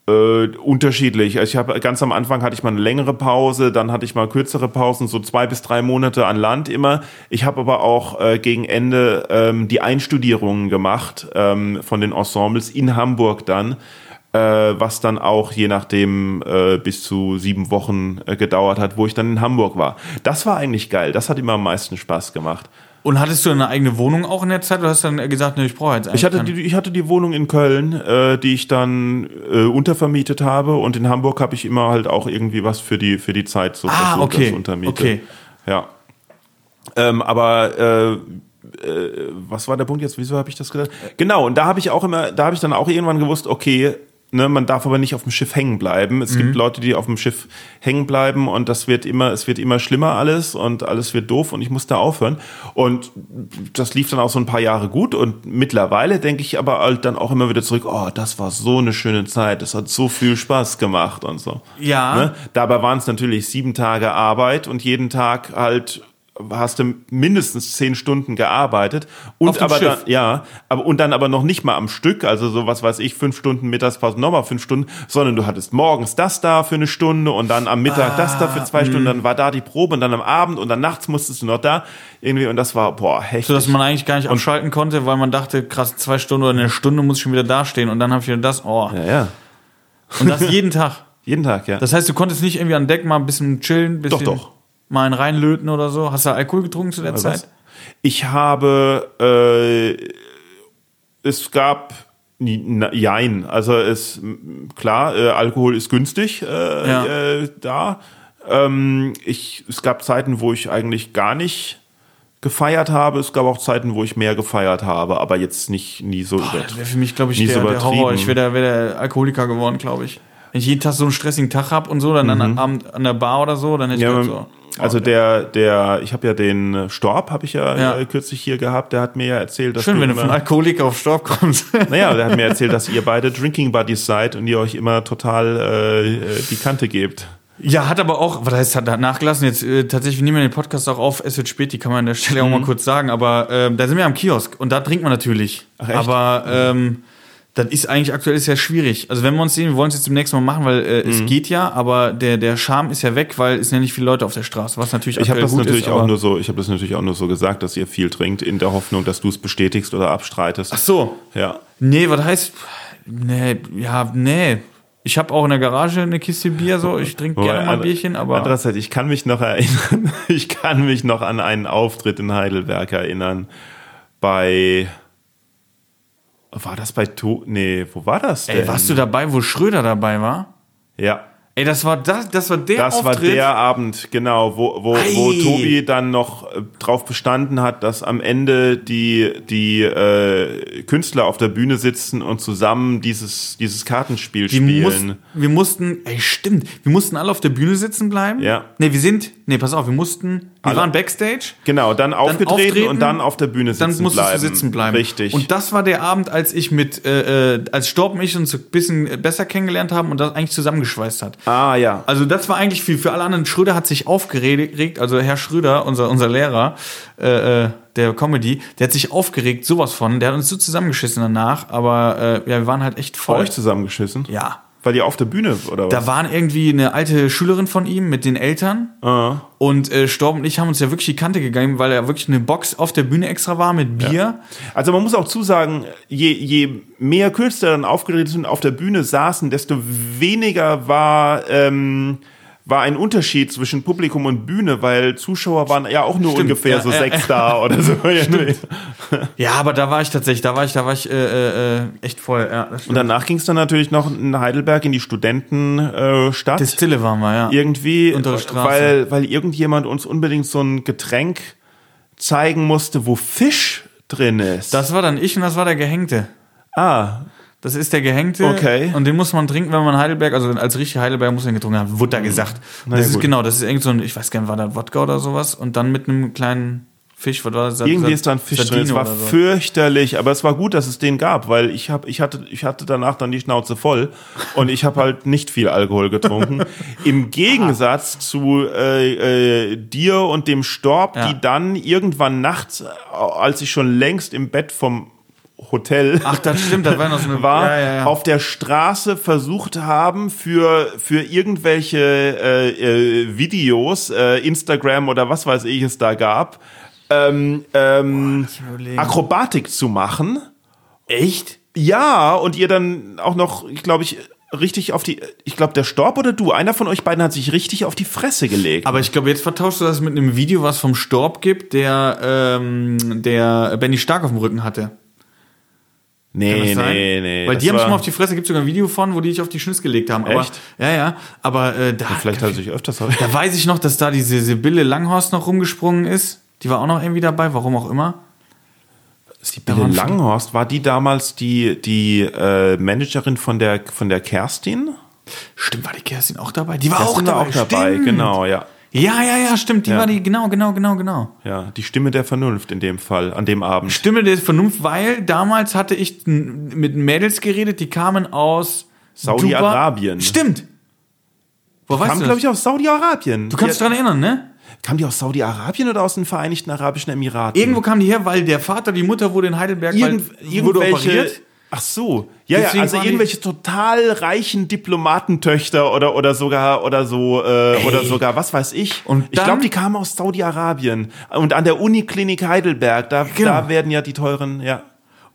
Äh, unterschiedlich. Also ich habe ganz am Anfang hatte ich mal eine längere Pause, dann hatte ich mal kürzere Pausen, so zwei bis drei Monate an Land immer. Ich habe aber auch äh, gegen Ende ähm, die Einstudierungen gemacht ähm, von den Ensembles in Hamburg dann äh, was dann auch je nachdem äh, bis zu sieben Wochen äh, gedauert hat, wo ich dann in Hamburg war. Das war eigentlich geil. Das hat immer am meisten Spaß gemacht. Und hattest du eine eigene Wohnung auch in der Zeit oder hast du dann gesagt, ne, ich brauche jetzt eigentlich ich hatte, die, ich hatte die Wohnung in Köln, äh, die ich dann äh, untervermietet habe und in Hamburg habe ich immer halt auch irgendwie was für die, für die Zeit so ah, okay. untermietet. Okay. Ja. Ähm, aber äh, äh, was war der Punkt jetzt? Wieso habe ich das gesagt? Genau, und da habe ich auch immer, da habe ich dann auch irgendwann gewusst, okay, Ne, man darf aber nicht auf dem Schiff hängen bleiben. Es mhm. gibt Leute, die auf dem Schiff hängen bleiben und das wird immer, es wird immer schlimmer alles und alles wird doof und ich muss da aufhören. Und das lief dann auch so ein paar Jahre gut und mittlerweile denke ich aber halt dann auch immer wieder zurück, oh, das war so eine schöne Zeit, das hat so viel Spaß gemacht und so. Ja. Ne? Dabei waren es natürlich sieben Tage Arbeit und jeden Tag halt hast du mindestens zehn Stunden gearbeitet und aber dann, ja, aber und dann aber noch nicht mal am Stück, also so was weiß ich, fünf Stunden Mittagspause, nochmal fünf Stunden, sondern du hattest morgens das da für eine Stunde und dann am Mittag ah, das da für zwei mh. Stunden, dann war da die Probe und dann am Abend und dann nachts musstest du noch da irgendwie und das war boah heftig. So dass man eigentlich gar nicht abschalten konnte, weil man dachte, krass, zwei Stunden oder eine Stunde muss ich schon wieder dastehen und dann habe ich wieder das, oh. Ja, ja. Und das jeden Tag. jeden Tag, ja. Das heißt, du konntest nicht irgendwie an Deck mal ein bisschen chillen, bisschen Doch, doch mal einen reinlöten oder so? Hast du Alkohol getrunken zu der Was? Zeit? Ich habe, äh, es gab Jein. Also es klar, äh, Alkohol ist günstig äh, ja. äh, da. Ähm, ich, es gab Zeiten, wo ich eigentlich gar nicht gefeiert habe. Es gab auch Zeiten, wo ich mehr gefeiert habe, aber jetzt nicht nie so. Boah, das wäre für mich, glaube ich, der, so der Horror. Ich wäre der, wär der Alkoholiker geworden, glaube ich. Wenn ich jeden Tag so einen stressigen Tag habe und so, dann mhm. an, Abend an der Bar oder so, dann hätte ja, ich so. Also der, der, ich habe ja den Storb, habe ich ja, ja, äh, kürzlich hier gehabt, der hat mir ja erzählt, dass Schön, wenn du von Alkoholiker auf Storb kommst. Naja, der hat mir erzählt, dass ihr beide Drinking Buddies seid und ihr euch immer total äh, die Kante gebt. Ja, hat aber auch, was heißt, hat nachgelassen. Jetzt äh, tatsächlich, wir nehmen den Podcast auch auf, es wird spät, die kann man an der Stelle mhm. auch mal kurz sagen, aber äh, da sind wir am Kiosk und da trinkt man natürlich. Ach, echt? Aber ähm, das ist eigentlich aktuell sehr schwierig. Also wenn wir uns sehen, wir wollen es jetzt demnächst mal machen, weil äh, mhm. es geht ja, aber der, der Charme ist ja weg, weil es sind ja nicht viele Leute auf der Straße, was natürlich Ich habe das natürlich ist, auch nur so, ich habe das natürlich auch nur so gesagt, dass ihr viel trinkt, in der Hoffnung, dass du es bestätigst oder abstreitest. Ach so. Ja. Nee, was heißt, nee, ja, nee. Ich habe auch in der Garage eine Kiste Bier, so ich trinke gerne mal ein Bierchen, aber. Andererseits, ich kann mich noch erinnern, ich kann mich noch an einen Auftritt in Heidelberg erinnern. Bei war das bei To? Nee, wo war das denn? Ey, warst du dabei, wo Schröder dabei war? Ja. Ey, das war das, das war der Das Auftritt. war der Abend, genau, wo, wo, wo Tobi dann noch äh, drauf bestanden hat, dass am Ende die, die äh, Künstler auf der Bühne sitzen und zusammen dieses, dieses Kartenspiel die spielen. Mussten, wir mussten, ey, stimmt, wir mussten alle auf der Bühne sitzen bleiben. Ja. Nee, wir sind, nee, pass auf, wir mussten, wir waren Backstage. Genau, dann, dann aufgetreten, und dann auf der Bühne sitzen bleiben. Dann musstest bleiben. du sitzen bleiben. Richtig. Und das war der Abend, als ich mit, äh, äh als Storb mich uns ein bisschen besser kennengelernt haben und das eigentlich zusammengeschweißt hat. Ah, ja. Also das war eigentlich für, für alle anderen. Schröder hat sich aufgeregt, also Herr Schröder, unser, unser Lehrer äh, äh, der Comedy, der hat sich aufgeregt, sowas von. Der hat uns so zusammengeschissen danach, aber äh, ja, wir waren halt echt voll. Bei euch zusammengeschissen? Ja. Weil ihr auf der Bühne oder was? Da waren irgendwie eine alte Schülerin von ihm mit den Eltern. Uh. Und äh, Storb und ich haben uns ja wirklich die Kante gegangen, weil er wirklich eine Box auf der Bühne extra war mit Bier. Ja. Also man muss auch zusagen, je, je mehr Künstler dann aufgeregt sind auf der Bühne saßen, desto weniger war. Ähm, war ein Unterschied zwischen Publikum und Bühne, weil Zuschauer waren ja auch nur Stimmt, ungefähr ja, so ja, sechs da oder so. ja, aber da war ich tatsächlich, da war ich, da war ich äh, äh, echt voll. Ja, und danach ging es dann natürlich noch in Heidelberg in die Studentenstadt. Äh, Distille waren wir, ja. Irgendwie, weil, weil irgendjemand uns unbedingt so ein Getränk zeigen musste, wo Fisch drin ist. Das war dann ich und das war der Gehängte. Ah, das ist der Gehängte. Okay. Und den muss man trinken, wenn man Heidelberg, also als richtiger Heidelberger muss man getrunken haben, wurde da gesagt. Und das ist genau, das ist irgend so ein, ich weiß gar nicht, war da Wodka oder sowas und dann mit einem kleinen Fisch, was war das? Irgendwie ist da ein Fisch Sardine drin. Es war so. fürchterlich, aber es war gut, dass es den gab, weil ich hab, ich hatte, ich hatte danach dann die Schnauze voll und ich habe halt nicht viel Alkohol getrunken. Im Gegensatz zu äh, äh, dir und dem Storb, ja. die dann irgendwann nachts, als ich schon längst im Bett vom Hotel. Ach, das stimmt, das war noch so eine war ja, ja, ja. auf der Straße versucht haben für für irgendwelche äh, äh, Videos, äh, Instagram oder was weiß ich es da gab, ähm, ähm, Boah, Akrobatik zu machen. Echt? Ja, und ihr dann auch noch, ich glaube ich, richtig auf die, ich glaube der Storb oder du, einer von euch beiden hat sich richtig auf die Fresse gelegt. Aber ich glaube, jetzt vertauschst du das mit einem Video, was vom Storb gibt, der ähm, der Benny Stark auf dem Rücken hatte. Nee, nee, nee. Weil die haben sich mal auf die Fresse, gibt sogar ein Video von, wo die sich auf die Schniss gelegt haben. Aber, Echt? Ja, ja. Aber äh, da. Ja, vielleicht hat er sich öfters. Da weiß ich noch, dass da diese Sibylle Langhorst noch rumgesprungen ist. Die war auch noch irgendwie dabei, warum auch immer. Sibylle Langhorst, war die damals die, die äh, Managerin von der, von der Kerstin? Stimmt, war die Kerstin auch dabei? Die war Kerstin auch dabei. War auch dabei, genau, ja. Ja, ja, ja, stimmt. Die ja. war die, genau, genau, genau, genau. Ja, die Stimme der Vernunft in dem Fall, an dem Abend. Stimme der Vernunft, weil damals hatte ich mit Mädels geredet, die kamen aus Saudi-Arabien. Stimmt. Wo die kamen, glaube ich, aus Saudi-Arabien. Du kannst dich daran erinnern, ne? Kamen die aus Saudi-Arabien oder aus den Vereinigten Arabischen Emiraten? Irgendwo kamen die her, weil der Vater, die Mutter wurde in Heidelberg Irgend, wurde operiert. Ach so, ja, ja also irgendwelche total reichen Diplomatentöchter oder oder sogar oder so äh, oder sogar was weiß ich. Und ich glaube, die kamen aus Saudi-Arabien und an der Uniklinik Heidelberg, da genau. da werden ja die teuren, ja.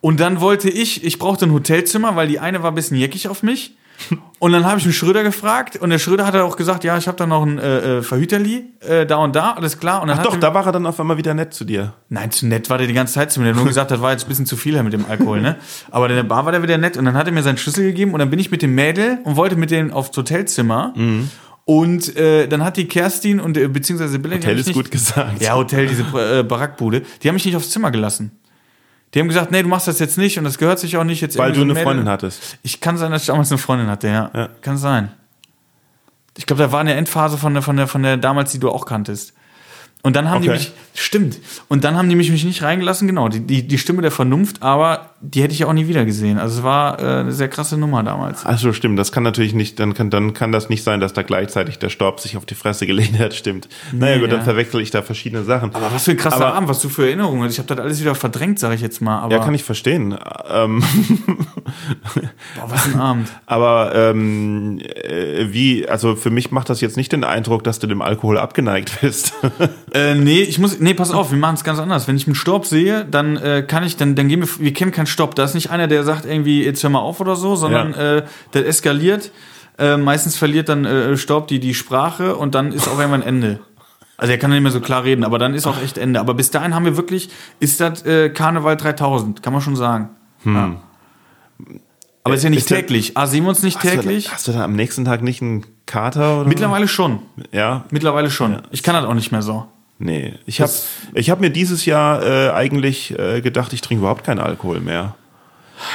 Und dann wollte ich, ich brauchte ein Hotelzimmer, weil die eine war ein bisschen jeckig auf mich. Und dann habe ich einen Schröder gefragt und der Schröder hat auch gesagt, ja, ich habe da noch ein äh, äh, Verhüterli, äh, da und da, alles klar. Und dann Ach doch, da war er dann auf einmal wieder nett zu dir. Nein, zu nett war der die ganze Zeit zu mir. Der hat nur gesagt, das war jetzt ein bisschen zu viel mit dem Alkohol, ne? Aber in der Bar war der wieder nett und dann hat er mir seinen Schlüssel gegeben und dann bin ich mit dem Mädel und wollte mit denen aufs Hotelzimmer. Mhm. Und äh, dann hat die Kerstin und äh, beziehungsweise Billy. Hotel ist nicht, gut gesagt. Ja, Hotel, diese äh, Barackbude. Die haben mich nicht aufs Zimmer gelassen. Die haben gesagt, nee, du machst das jetzt nicht und das gehört sich auch nicht jetzt. Weil du eine Mädel. Freundin hattest. Ich kann sein, dass ich damals eine Freundin hatte, ja. ja. Kann sein. Ich glaube, da war eine Endphase von der, von der, von der damals, die du auch kanntest. Und dann haben okay. die mich, stimmt, und dann haben die mich, mich nicht reingelassen, genau, die, die, die Stimme der Vernunft, aber die hätte ich auch nie wieder gesehen. Also es war äh, eine sehr krasse Nummer damals. Also stimmt, das kann natürlich nicht, dann kann, dann kann das nicht sein, dass da gleichzeitig der Staub sich auf die Fresse gelegt hat, stimmt. Nee, naja gut, ja. dann verwechsel ich da verschiedene Sachen. Aber was für ein krasser aber, Abend, was du für Erinnerungen hast. Ich habe das alles wieder verdrängt, sage ich jetzt mal. Aber ja, kann ich verstehen. Ähm Boah, was ein Abend. aber ähm, äh, wie, also für mich macht das jetzt nicht den Eindruck, dass du dem Alkohol abgeneigt bist. Äh, nee, ich muss, nee, pass auf, wir machen es ganz anders. Wenn ich einen Stopp sehe, dann äh, kann ich, dann, dann gehen wir, wir kennen keinen Stopp. Da ist nicht einer, der sagt irgendwie, jetzt hör mal auf oder so, sondern ja. äh, der eskaliert. Äh, meistens verliert dann äh, Stopp die, die Sprache und dann ist auch irgendwann Ende. Also er kann nicht mehr so klar reden, aber dann ist auch echt Ende. Aber bis dahin haben wir wirklich, ist das äh, Karneval 3000, kann man schon sagen. Hm. Ja. Aber ist ja nicht ist täglich. ah, sehen wir uns nicht hast täglich? Du, hast du da am nächsten Tag nicht einen Kater? Oder? Mittlerweile schon. Ja. Mittlerweile schon. Ja. Ich kann das auch nicht mehr so. Nee, ich habe ich hab mir dieses Jahr äh, eigentlich äh, gedacht, ich trinke überhaupt keinen Alkohol mehr.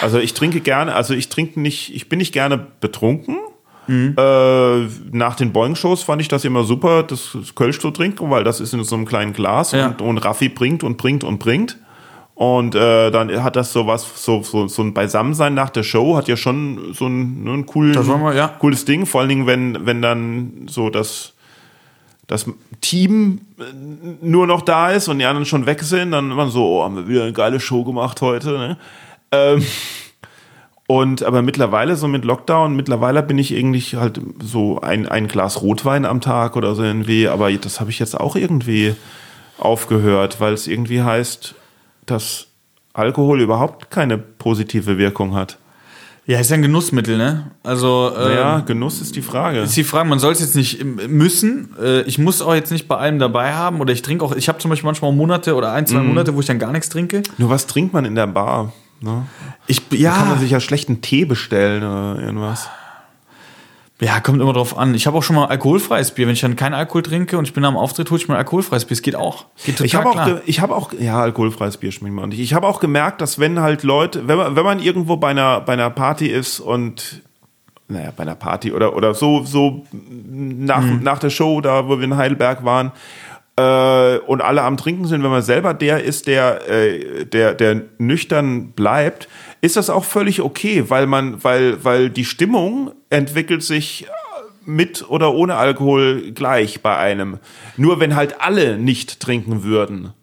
Also ich trinke gerne, also ich trinke nicht, ich bin nicht gerne betrunken. Mhm. Äh, nach den Boeing-Shows fand ich das immer super, das Kölsch zu trinken, weil das ist in so einem kleinen Glas ja. und, und Raffi bringt und bringt und bringt. Und äh, dann hat das so was, so, so, so ein Beisammensein nach der Show, hat ja schon so ein, ne, ein coolen, wir, ja. cooles Ding, vor allen Dingen, wenn, wenn dann so das das Team äh, nur noch da ist und die anderen schon weg sind, dann immer so, oh, haben wir wieder eine geile Show gemacht heute. Ne? Ähm, und aber mittlerweile, so mit Lockdown, mittlerweile bin ich irgendwie halt so ein, ein Glas Rotwein am Tag oder so irgendwie, aber das habe ich jetzt auch irgendwie aufgehört, weil es irgendwie heißt, dass Alkohol überhaupt keine positive Wirkung hat. Ja, ist ja ein Genussmittel, ne? Also. Ähm, ja, Genuss ist die Frage. Ist die Frage, man soll es jetzt nicht müssen. Äh, ich muss auch jetzt nicht bei allem dabei haben. Oder ich trinke auch, ich habe zum Beispiel manchmal Monate oder ein, zwei mm. Monate, wo ich dann gar nichts trinke. Nur was trinkt man in der Bar? Ne? Ich, ja. Da kann man sich ja schlechten Tee bestellen oder irgendwas. Ja, kommt immer drauf an. Ich habe auch schon mal alkoholfreies Bier. Wenn ich dann keinen Alkohol trinke und ich bin am Auftritt, hole ich mir alkoholfreies Bier. Es geht auch. Geht total ich habe auch, ich habe auch, ja, alkoholfreies Bier schmeckt man nicht. Ich habe auch gemerkt, dass wenn halt Leute, wenn man, wenn man irgendwo bei einer, bei einer Party ist und naja, bei einer Party oder, oder so, so nach, mhm. nach der Show, da wo wir in Heidelberg waren, äh, und alle am Trinken sind, wenn man selber der ist, der, äh, der, der nüchtern bleibt, ist das auch völlig okay, weil man, weil, weil die Stimmung entwickelt sich mit oder ohne Alkohol gleich bei einem. Nur wenn halt alle nicht trinken würden,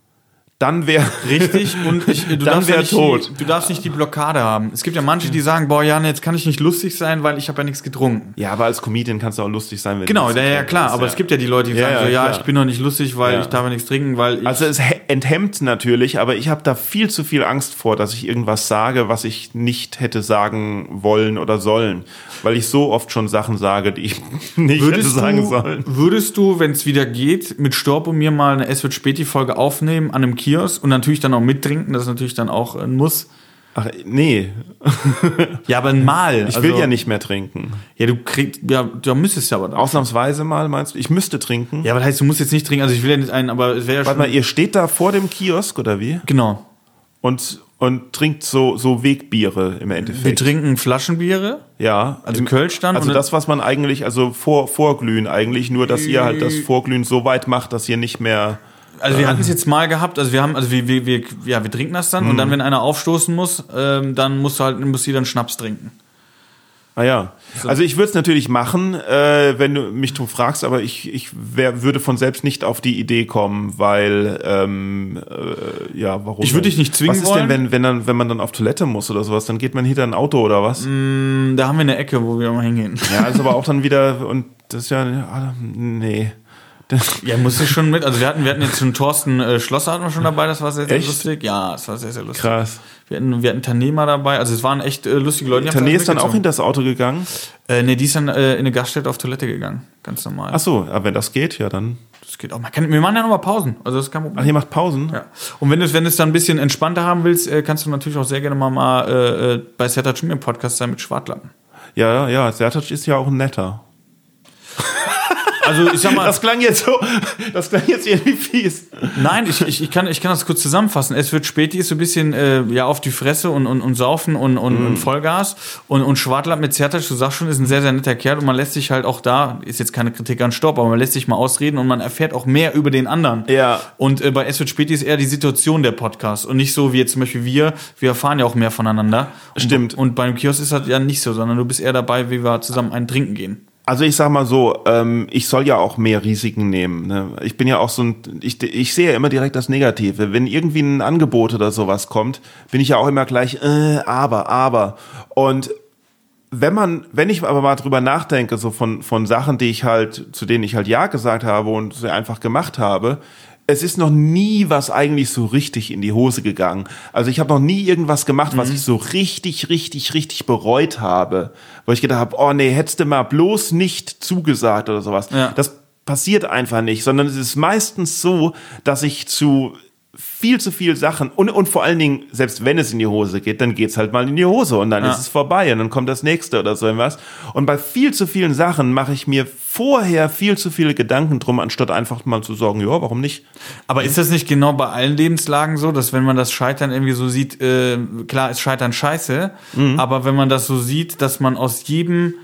dann wäre richtig und ich, du dann wäre tot. Die, du darfst nicht die Blockade haben. Es gibt ja manche, die sagen, boah, Jan, jetzt kann ich nicht lustig sein, weil ich habe ja nichts getrunken. Ja, aber als Comedian kannst du auch lustig sein, wenn genau, du ja, ja klar. Aber ja. es gibt ja die Leute, die ja, sagen ja, so, ja, ich bin noch nicht lustig, weil ja. ich darf ja nichts trinken, weil ich also es enthemmt natürlich, aber ich habe da viel zu viel Angst vor, dass ich irgendwas sage, was ich nicht hätte sagen wollen oder sollen, weil ich so oft schon Sachen sage, die ich nicht würdest hätte sagen du, sollen. Würdest du, wenn es wieder geht, mit Storb und mir mal eine Es wird Späti Folge aufnehmen an einem Kiosk und natürlich dann auch mittrinken, das ist natürlich dann auch ein Muss. Ach, nee. ja, aber ein Mal. Ich will also, ja nicht mehr trinken. Ja, du kriegst, ja, du müsstest ja aber. Dann. Ausnahmsweise mal, meinst du? Ich müsste trinken. Ja, aber das heißt, du musst jetzt nicht trinken, also ich will ja nicht einen, aber es wäre ja Warte mal, ihr steht da vor dem Kiosk, oder wie? Genau. Und, und trinkt so, so Wegbiere im Endeffekt. Wir trinken Flaschenbiere. Ja. Also Kölsch dann. Also das, was man eigentlich, also vor, vorglühen eigentlich, nur dass ihr halt das Vorglühen so weit macht, dass ihr nicht mehr also wir hatten es jetzt mal gehabt, also wir haben, also wir, wir, wir, ja, wir trinken das dann mhm. und dann, wenn einer aufstoßen muss, ähm, dann musst du halt, musst du dann Schnaps trinken. Ah ja. So. Also ich würde es natürlich machen, äh, wenn du mich drum fragst, aber ich, ich wär, würde von selbst nicht auf die Idee kommen, weil ähm, äh, ja, warum? Ich würde dich nicht zwingen. Was ist wollen? denn, wenn, wenn, dann, wenn man dann auf Toilette muss oder sowas, dann geht man hinter ein Auto oder was? Mm, da haben wir eine Ecke, wo wir mal hingehen. Ja, ist aber auch dann wieder, und das ist ja, ah, nee. ja, musste schon mit. Also wir hatten, wir hatten jetzt schon Thorsten äh, Schlosser hatten wir schon dabei, das war sehr, sehr echt? lustig. Ja, das war sehr, sehr lustig. Krass. Wir hatten, wir hatten Tanema dabei, also es waren echt äh, lustige Leute. Tane ist dann auch hinter das Auto gegangen? Äh, nee, die ist dann äh, in eine Gaststätte auf Toilette gegangen. Ganz normal. Ach so, aber wenn das geht, ja dann. Das geht auch. Man kann, wir machen ja nochmal Pausen. Also das kann man. Ach, ihr macht Pausen? Ja. Und wenn du es wenn dann ein bisschen entspannter haben willst, äh, kannst du natürlich auch sehr gerne mal, mal äh, äh bei Sertac im Podcast sein mit Schwartlappen. Ja, ja, Sertac ist ja auch ein netter. Also ich sag mal. Das klang jetzt so, das klang jetzt irgendwie fies. Nein, ich, ich, ich, kann, ich kann das kurz zusammenfassen. Es wird Späti ist so ein bisschen äh, ja, auf die Fresse und, und, und saufen und, und, mm. und Vollgas. Und, und Schwartlapp mit Zertasch, du sagst schon, ist ein sehr, sehr netter Kerl und man lässt sich halt auch da, ist jetzt keine Kritik an Stopp, aber man lässt sich mal ausreden und man erfährt auch mehr über den anderen. Ja. Und äh, bei Es wird Späti ist eher die Situation der Podcast und nicht so wie jetzt zum Beispiel wir, wir erfahren ja auch mehr voneinander. Stimmt. Und, und beim Kiosk ist das ja nicht so, sondern du bist eher dabei, wie wir zusammen einen trinken gehen. Also ich sag mal so, ähm, ich soll ja auch mehr Risiken nehmen. Ne? Ich bin ja auch so ein, ich, ich sehe ja immer direkt das Negative. Wenn irgendwie ein Angebot oder sowas kommt, bin ich ja auch immer gleich, äh, aber, aber. Und wenn man, wenn ich aber mal drüber nachdenke, so von, von Sachen, die ich halt, zu denen ich halt Ja gesagt habe und sie einfach gemacht habe, es ist noch nie was eigentlich so richtig in die Hose gegangen. Also ich habe noch nie irgendwas gemacht, mhm. was ich so richtig, richtig, richtig bereut habe. Wo ich gedacht habe, oh nee, hättest du mal bloß nicht zugesagt oder sowas. Ja. Das passiert einfach nicht, sondern es ist meistens so, dass ich zu viel zu viel Sachen und, und vor allen Dingen, selbst wenn es in die Hose geht, dann geht's halt mal in die Hose und dann ja. ist es vorbei und dann kommt das nächste oder so irgendwas. Und bei viel zu vielen Sachen mache ich mir vorher viel zu viele Gedanken drum, anstatt einfach mal zu sagen, ja, warum nicht? Aber ist das nicht genau bei allen Lebenslagen so, dass wenn man das Scheitern irgendwie so sieht, äh, klar ist Scheitern scheiße, mhm. aber wenn man das so sieht, dass man aus jedem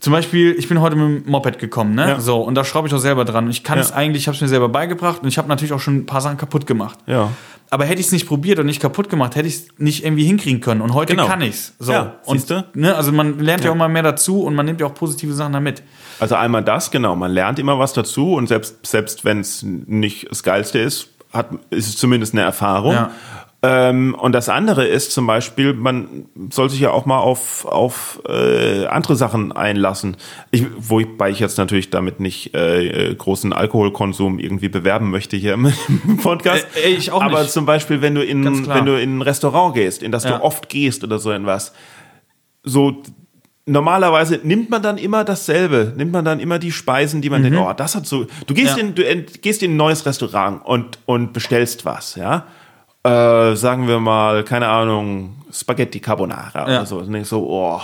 zum Beispiel, ich bin heute mit dem Moped gekommen, ne? Ja. So, und da schraube ich auch selber dran. Und ich kann ja. es eigentlich, ich habe es mir selber beigebracht und ich habe natürlich auch schon ein paar Sachen kaputt gemacht. Ja. Aber hätte ich es nicht probiert und nicht kaputt gemacht, hätte ich es nicht irgendwie hinkriegen können. Und heute genau. kann ich es. So. Ja, und, ne, also man lernt ja. ja auch mal mehr dazu und man nimmt ja auch positive Sachen damit. Also einmal das, genau. Man lernt immer was dazu und selbst, selbst wenn es nicht das Geilste ist, hat, ist es zumindest eine Erfahrung. Ja. Ähm, und das andere ist zum Beispiel, man soll sich ja auch mal auf, auf äh, andere Sachen einlassen. Ich, wobei ich jetzt natürlich damit nicht äh, großen Alkoholkonsum irgendwie bewerben möchte hier im Podcast. Äh, ich auch Aber zum Beispiel, wenn du in, wenn du in ein Restaurant gehst, in das ja. du oft gehst oder so etwas, so normalerweise nimmt man dann immer dasselbe, nimmt man dann immer die Speisen, die man mhm. denkt, oh, das hat so. Du gehst ja. in, du gehst in ein neues Restaurant und und bestellst was, ja äh, sagen wir mal, keine Ahnung, Spaghetti Carbonara ja. oder so. Und denkst so, oh,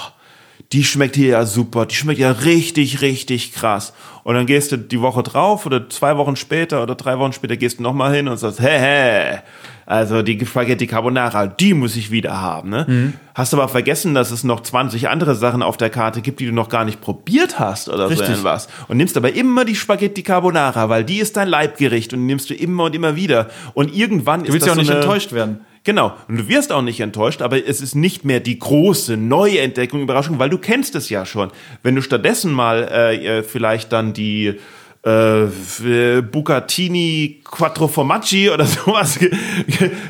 die schmeckt hier ja super, die schmeckt ja richtig, richtig krass. Und dann gehst du die Woche drauf oder zwei Wochen später oder drei Wochen später gehst du nochmal hin und sagst, hä, hä, also die Spaghetti Carbonara, die muss ich wieder haben. Ne? Mhm. Hast aber vergessen, dass es noch 20 andere Sachen auf der Karte gibt, die du noch gar nicht probiert hast oder Richtig. so etwas. Und nimmst aber immer die Spaghetti Carbonara, weil die ist dein Leibgericht und nimmst du immer und immer wieder. Und irgendwann du ist willst das ja auch nicht eine, enttäuscht werden. Genau. Und du wirst auch nicht enttäuscht, aber es ist nicht mehr die große Neuentdeckung, Überraschung, weil du kennst es ja schon. Wenn du stattdessen mal äh, äh vielleicht dann die äh, Bucatini Quattro Formaggi oder sowas ge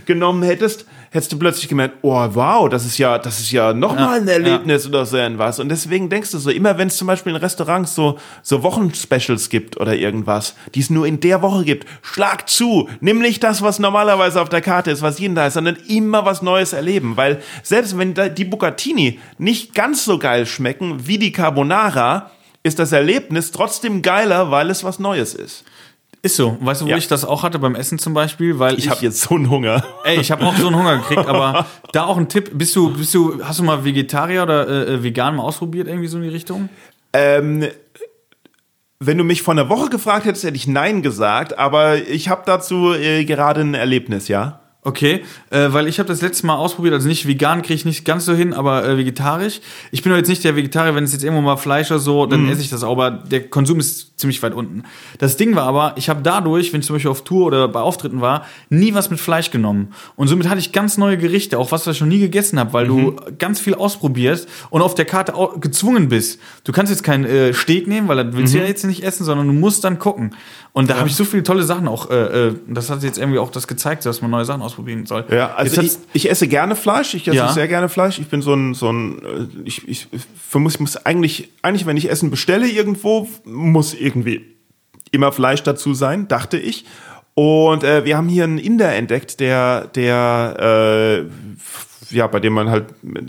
genommen hättest, hättest du plötzlich gemerkt, oh wow, das ist ja, das ist ja nochmal ja, ein Erlebnis ja. oder so irgendwas. Und deswegen denkst du so, immer wenn es zum Beispiel in Restaurants so, so Wochenspecials gibt oder irgendwas, die es nur in der Woche gibt, schlag zu, nimm nicht das, was normalerweise auf der Karte ist, was jeden da ist, sondern immer was Neues erleben. Weil selbst wenn die Bucatini nicht ganz so geil schmecken wie die Carbonara, ist das Erlebnis trotzdem geiler, weil es was Neues ist. Ist so. Weißt du, wo ja. ich das auch hatte beim Essen zum Beispiel? Weil ich, ich habe jetzt so einen Hunger. Ey, ich habe auch so einen Hunger gekriegt, aber da auch ein Tipp. Bist du, bist du, hast du mal Vegetarier oder äh, äh, vegan mal ausprobiert, irgendwie so in die Richtung? Ähm, wenn du mich vor einer Woche gefragt hättest, hätte ich Nein gesagt, aber ich habe dazu äh, gerade ein Erlebnis, ja. Okay, äh, weil ich habe das letzte Mal ausprobiert, also nicht vegan kriege ich nicht ganz so hin, aber äh, vegetarisch. Ich bin doch jetzt nicht der Vegetarier, wenn es jetzt irgendwo mal Fleisch oder so, dann mm. esse ich das auch, aber der Konsum ist ziemlich weit unten. Das Ding war aber, ich habe dadurch, wenn ich zum Beispiel auf Tour oder bei Auftritten war, nie was mit Fleisch genommen. Und somit hatte ich ganz neue Gerichte, auch was, was ich noch nie gegessen habe, weil mhm. du ganz viel ausprobierst und auf der Karte auch gezwungen bist. Du kannst jetzt kein äh, Steak nehmen, weil das willst mhm. du ja jetzt nicht essen, sondern du musst dann gucken. Und da ja. habe ich so viele tolle Sachen auch, äh, äh, das hat jetzt irgendwie auch das gezeigt, dass man neue Sachen ausprobieren soll. Ja, also ich, ich, esse gerne Fleisch, ich esse ja. sehr gerne Fleisch. Ich bin so ein, so ein äh, ich, ich, für muss, ich muss eigentlich, eigentlich, wenn ich Essen bestelle irgendwo, muss irgendwie immer Fleisch dazu sein, dachte ich. Und äh, wir haben hier einen Inder entdeckt, der, der, äh, ja, bei dem man halt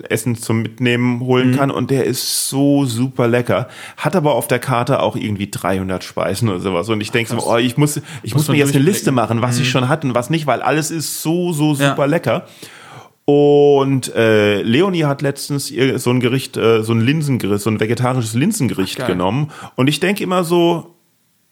Essen zum Mitnehmen holen mhm. kann und der ist so super lecker. Hat aber auf der Karte auch irgendwie 300 Speisen oder sowas. Und ich denke so, oh, ich muss, ich muss, muss mir jetzt eine Liste machen, was mhm. ich schon hatte und was nicht, weil alles ist so, so super ja. lecker. Und äh, Leonie hat letztens ihr so ein Gericht, äh, so ein Linsengericht, so ein vegetarisches Linsengericht Ach, genommen. Und ich denke immer so,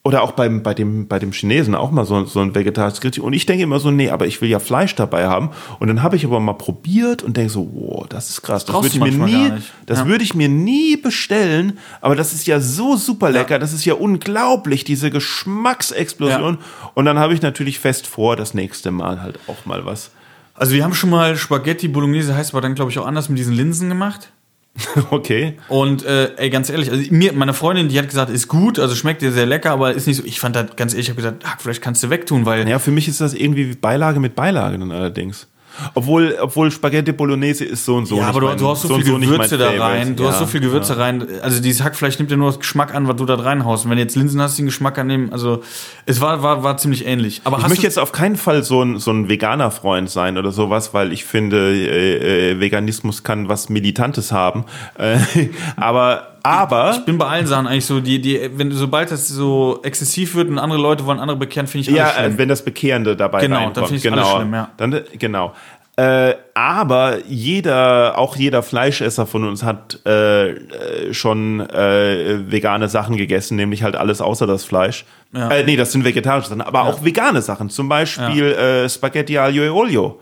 oder auch beim, bei, dem, bei dem Chinesen auch mal so, so ein vegetarisches Gericht. Und ich denke immer so, nee, aber ich will ja Fleisch dabei haben. Und dann habe ich aber mal probiert und denke so, wow, das ist krass. Das, das würde ich mir nie, das ja. würde ich mir nie bestellen. Aber das ist ja so super lecker. Ja. Das ist ja unglaublich, diese Geschmacksexplosion. Ja. Und dann habe ich natürlich fest vor, das nächste Mal halt auch mal was. Also wir haben schon mal Spaghetti Bolognese heißt aber dann glaube ich auch anders mit diesen Linsen gemacht. Okay. Und äh, ey, ganz ehrlich, also mir, meine Freundin, die hat gesagt, ist gut, also schmeckt dir sehr lecker, aber ist nicht so. Ich fand das ganz ehrlich, ich habe gesagt, Hackfleisch kannst du wegtun, weil. Ja, für mich ist das irgendwie Beilage mit Beilage dann allerdings. Obwohl, obwohl Spaghetti Bolognese ist so und so. Ja, aber du, du, hast so, so viel so Gewürze da rein. Du ja, hast so viel Gewürze ja. rein. Also dieses Hackfleisch nimmt ja nur das Geschmack an, was du da reinhaust. Und wenn jetzt Linsen hast, den Geschmack annehmen. Also es war, war, war ziemlich ähnlich. Aber ich möchte jetzt auf keinen Fall so ein, so ein veganer Freund sein oder sowas, weil ich finde, äh, äh, Veganismus kann was Militantes haben. Äh, aber aber ich bin bei allen Sachen eigentlich so, die, die, wenn sobald das so exzessiv wird und andere Leute wollen andere bekehren, finde ich alles ja, schlimm. wenn das Bekehrende dabei genau, reinkommt. Dann finde ich genau, alles schlimm, ja. Dann, genau. Äh, aber jeder, auch jeder Fleischesser von uns hat äh, äh, schon äh, vegane Sachen gegessen, nämlich halt alles außer das Fleisch. Ja. Äh, nee, das sind vegetarische Sachen, aber ja. auch vegane Sachen, zum Beispiel ja. äh, Spaghetti aglio e olio.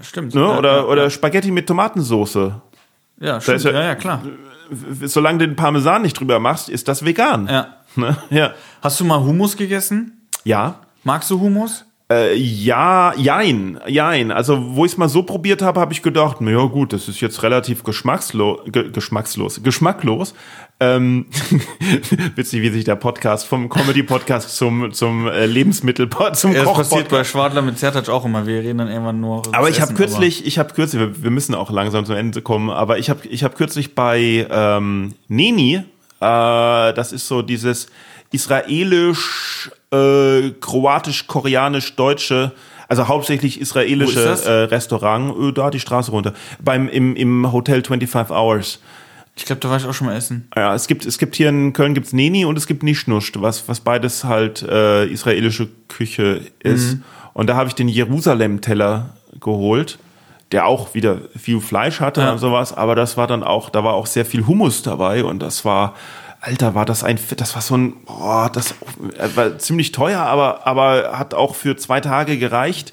Stimmt. Ne? Oder, oder Spaghetti mit Tomatensauce. Ja, stimmt. ja, ja, klar solange du den Parmesan nicht drüber machst, ist das vegan. Ja. Ne? ja. Hast du mal Hummus gegessen? Ja. Magst du Hummus? Äh, ja, jein, jein. Also, wo ich es mal so probiert habe, habe ich gedacht, na ja gut, das ist jetzt relativ geschmackslos, ge geschmackslos, geschmacklos. Ähm, witzig, wie sich der Podcast vom Comedy-Podcast zum, zum äh, Lebensmittel zum ja, Das passiert bei Schwadler mit Zertac auch immer. Wir reden dann irgendwann nur. Aber ich habe kürzlich, ich habe kürzlich, wir, wir, müssen auch langsam zum Ende kommen, aber ich habe ich hab kürzlich bei ähm, Neni, äh, das ist so dieses israelisch, äh, kroatisch, koreanisch, deutsche also hauptsächlich israelische äh, Restaurant, äh, da die Straße runter, beim im, im Hotel 25 Hours. Ich glaube, da war ich auch schon mal essen. Ja, es gibt, es gibt hier in Köln gibt's Neni und es gibt Nischnuscht, was, was beides halt äh, israelische Küche ist. Mhm. Und da habe ich den Jerusalem-Teller geholt, der auch wieder viel Fleisch hatte ja. und sowas, aber das war dann auch, da war auch sehr viel Hummus dabei und das war, Alter, war das ein, das war so ein, boah, das war ziemlich teuer, aber, aber hat auch für zwei Tage gereicht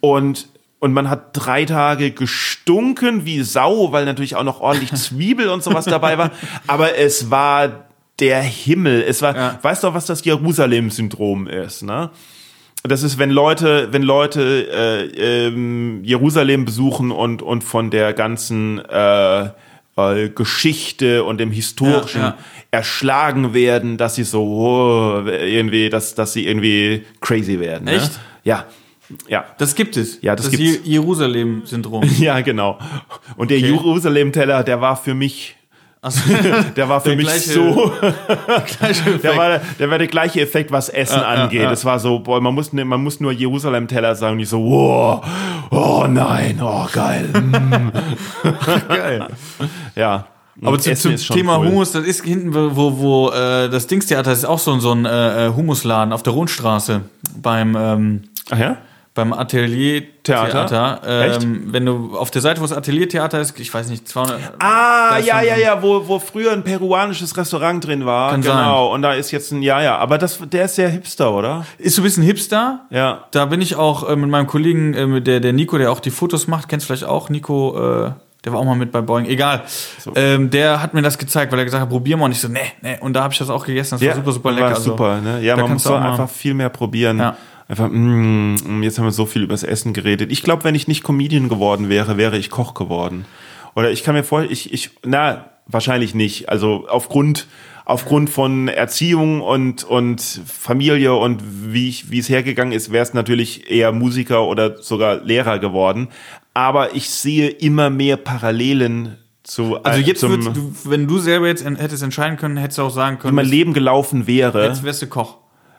und und man hat drei Tage gestunken wie Sau, weil natürlich auch noch ordentlich Zwiebel und sowas dabei war. Aber es war der Himmel. Es war, ja. weißt du, was das Jerusalem-Syndrom ist, ne? Das ist, wenn Leute, wenn Leute äh, ähm, Jerusalem besuchen und und von der ganzen äh, äh, Geschichte und dem historischen ja, ja. erschlagen werden, dass sie so oh, irgendwie, dass dass sie irgendwie crazy werden. Ne? Echt? Ne? Ja. Ja. Das gibt es. Ja, das, das gibt's. Jerusalem-Syndrom. ja, genau. Und der okay. Jerusalem-Teller, der war für mich also, der war für der mich gleiche, so. der, war, der war der gleiche Effekt, was Essen ja, angeht. Ja, Es war so, boah, man muss, man muss nur Jerusalem-Teller sagen, nicht so, wow, oh nein, oh geil. Mm. geil. Ja. Aber zu, zum Thema cool. Hummus, das ist hinten, wo, wo äh, das Dingstheater ist auch so, so ein äh, äh Hummusladen auf der Rundstraße beim ähm, Ach ja? Beim Atelier-Theater. Ähm, wenn du auf der Seite, wo das Atelier-Theater ist, ich weiß nicht, 200. Ah, ja, ja, ja, wo, wo früher ein peruanisches Restaurant drin war. Kann genau. Sein. Und da ist jetzt ein, ja, ja. Aber das, der ist sehr hipster, oder? Ist so ein bisschen hipster. Ja. Da bin ich auch äh, mit meinem Kollegen, äh, der, der Nico, der auch die Fotos macht, kennst du vielleicht auch, Nico, äh, der war auch mal mit bei Boeing. Egal. So. Ähm, der hat mir das gezeigt, weil er gesagt hat, probier mal. Und ich so, nee, nee. Und da habe ich das auch gegessen. Das ja, war super, super lecker. War also, super, ne? Ja, man muss so einfach viel mehr probieren. Ja einfach, mm, jetzt haben wir so viel übers Essen geredet. Ich glaube, wenn ich nicht Comedian geworden wäre, wäre ich Koch geworden. Oder ich kann mir vorstellen, ich, ich, na, wahrscheinlich nicht. Also aufgrund, aufgrund von Erziehung und, und Familie und wie ich, wie es hergegangen ist, wäre es natürlich eher Musiker oder sogar Lehrer geworden. Aber ich sehe immer mehr Parallelen zu, also jetzt zum, du, wenn du selber jetzt hättest entscheiden können, hättest du auch sagen können, wie mein Leben gelaufen wäre. Jetzt wärst du Koch.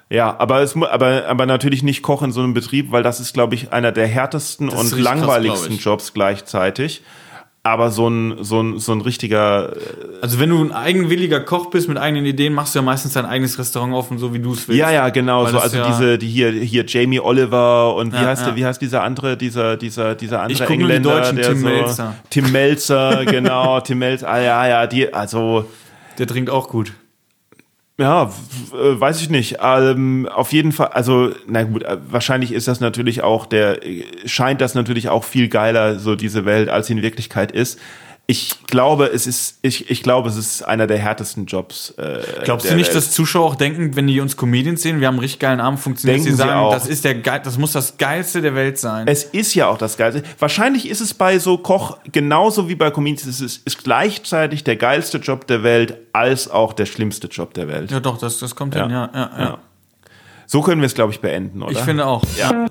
Ja, aber es aber aber natürlich nicht Koch in so einem Betrieb, weil das ist glaube ich einer der härtesten und langweiligsten krass, Jobs gleichzeitig aber so ein, so ein, so ein richtiger. Äh, also wenn du ein eigenwilliger Koch bist mit eigenen Ideen, machst du ja meistens dein eigenes Restaurant offen, so wie du es willst. Ja, ja, genau. So, also ja diese, die hier, hier Jamie Oliver und wie ja, heißt ja. der, wie heißt dieser andere, dieser, dieser, dieser andere ich Engländer, die Deutschen, der Tim so, Melzer. Tim Melzer, genau, Tim Melzer, ah ja, ja, die, also. Der trinkt auch gut. Ja, äh, weiß ich nicht. Ähm, auf jeden Fall, also, na gut, äh, wahrscheinlich ist das natürlich auch der, äh, scheint das natürlich auch viel geiler, so diese Welt, als sie in Wirklichkeit ist ich glaube, es ist, ich, ich glaube, es ist einer der härtesten Jobs. Äh, Glaubst du nicht, Welt. dass Zuschauer auch denken, wenn die uns Comedians sehen, wir haben einen richtig geilen Abend, funktioniert, sie sagen, auch. das ist der Ge das muss das geilste der Welt sein. Es ist ja auch das geilste. Wahrscheinlich ist es bei so Koch genauso wie bei Comedians, es ist, ist gleichzeitig der geilste Job der Welt als auch der schlimmste Job der Welt. Ja, doch, das, das kommt ja. hin, ja, ja, ja. So können wir es, glaube ich, beenden, oder? Ich finde auch. Ja.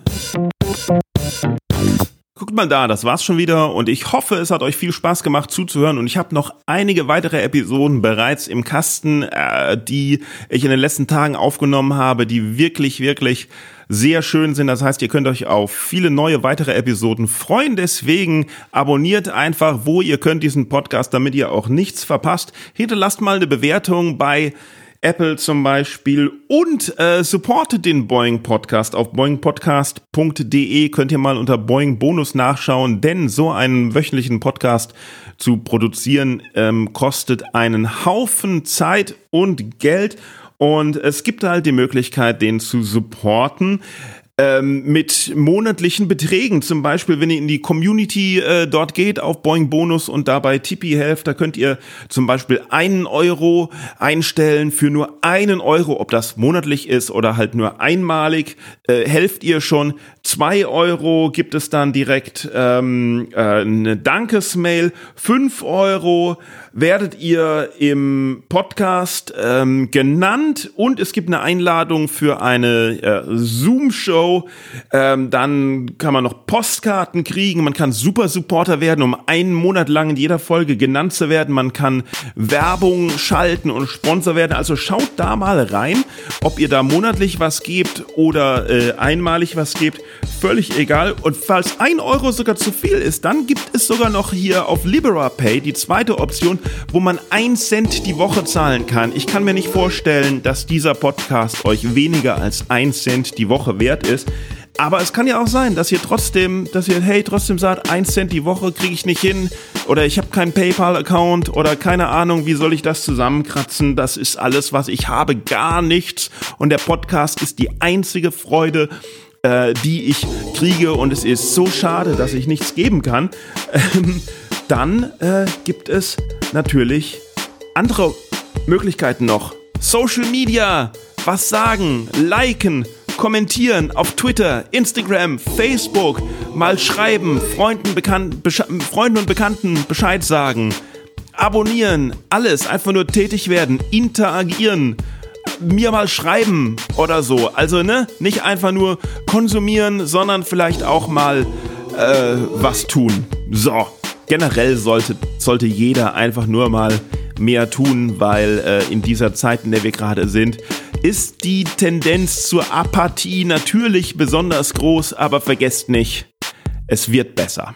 Guckt mal da, das war's schon wieder und ich hoffe, es hat euch viel Spaß gemacht zuzuhören und ich habe noch einige weitere Episoden bereits im Kasten, äh, die ich in den letzten Tagen aufgenommen habe, die wirklich, wirklich sehr schön sind. Das heißt, ihr könnt euch auf viele neue weitere Episoden freuen. Deswegen abonniert einfach, wo ihr könnt diesen Podcast, damit ihr auch nichts verpasst. Hinterlasst mal eine Bewertung bei Apple zum Beispiel und äh, supportet den Boeing Podcast auf boeingpodcast.de. Könnt ihr mal unter Boeing Bonus nachschauen, denn so einen wöchentlichen Podcast zu produzieren ähm, kostet einen Haufen Zeit und Geld. Und es gibt halt die Möglichkeit, den zu supporten ähm, mit monatlichen Beträgen. Zum Beispiel, wenn ihr in die Community äh, dort geht auf Boeing Bonus und dabei Tipi helft, da könnt ihr zum Beispiel einen Euro einstellen für nur einen Euro, ob das monatlich ist oder halt nur einmalig, äh, helft ihr schon. Zwei Euro gibt es dann direkt ähm, äh, eine Dankesmail. Fünf Euro werdet ihr im Podcast ähm, genannt und es gibt eine Einladung für eine äh, Zoom-Show. Ähm, dann kann man noch Postkarten kriegen, man kann Super Supporter werden, um einen Monat lang in jeder Folge genannt zu werden. Man kann Werbung schalten und Sponsor werden. Also schaut da mal rein, ob ihr da monatlich was gebt oder äh, einmalig was gebt. Völlig egal. Und falls ein Euro sogar zu viel ist, dann gibt es sogar noch hier auf LiberaPay die zweite Option, wo man ein Cent die Woche zahlen kann. Ich kann mir nicht vorstellen, dass dieser Podcast euch weniger als ein Cent die Woche wert ist. Aber es kann ja auch sein, dass ihr trotzdem, dass ihr, hey, trotzdem sagt, ein Cent die Woche kriege ich nicht hin oder ich habe keinen PayPal-Account oder keine Ahnung, wie soll ich das zusammenkratzen? Das ist alles, was ich habe, gar nichts. Und der Podcast ist die einzige Freude, äh, die ich kriege und es ist so schade, dass ich nichts geben kann. Ähm, dann äh, gibt es natürlich andere Möglichkeiten noch. Social Media, was sagen, liken, kommentieren auf Twitter, Instagram, Facebook, mal schreiben, Freunden, Freunden und Bekannten Bescheid sagen, abonnieren, alles, einfach nur tätig werden, interagieren, mir mal schreiben oder so. Also, ne, nicht einfach nur konsumieren, sondern vielleicht auch mal äh, was tun. So generell sollte, sollte jeder einfach nur mal mehr tun, weil äh, in dieser Zeit, in der wir gerade sind, ist die Tendenz zur Apathie natürlich besonders groß, aber vergesst nicht, es wird besser.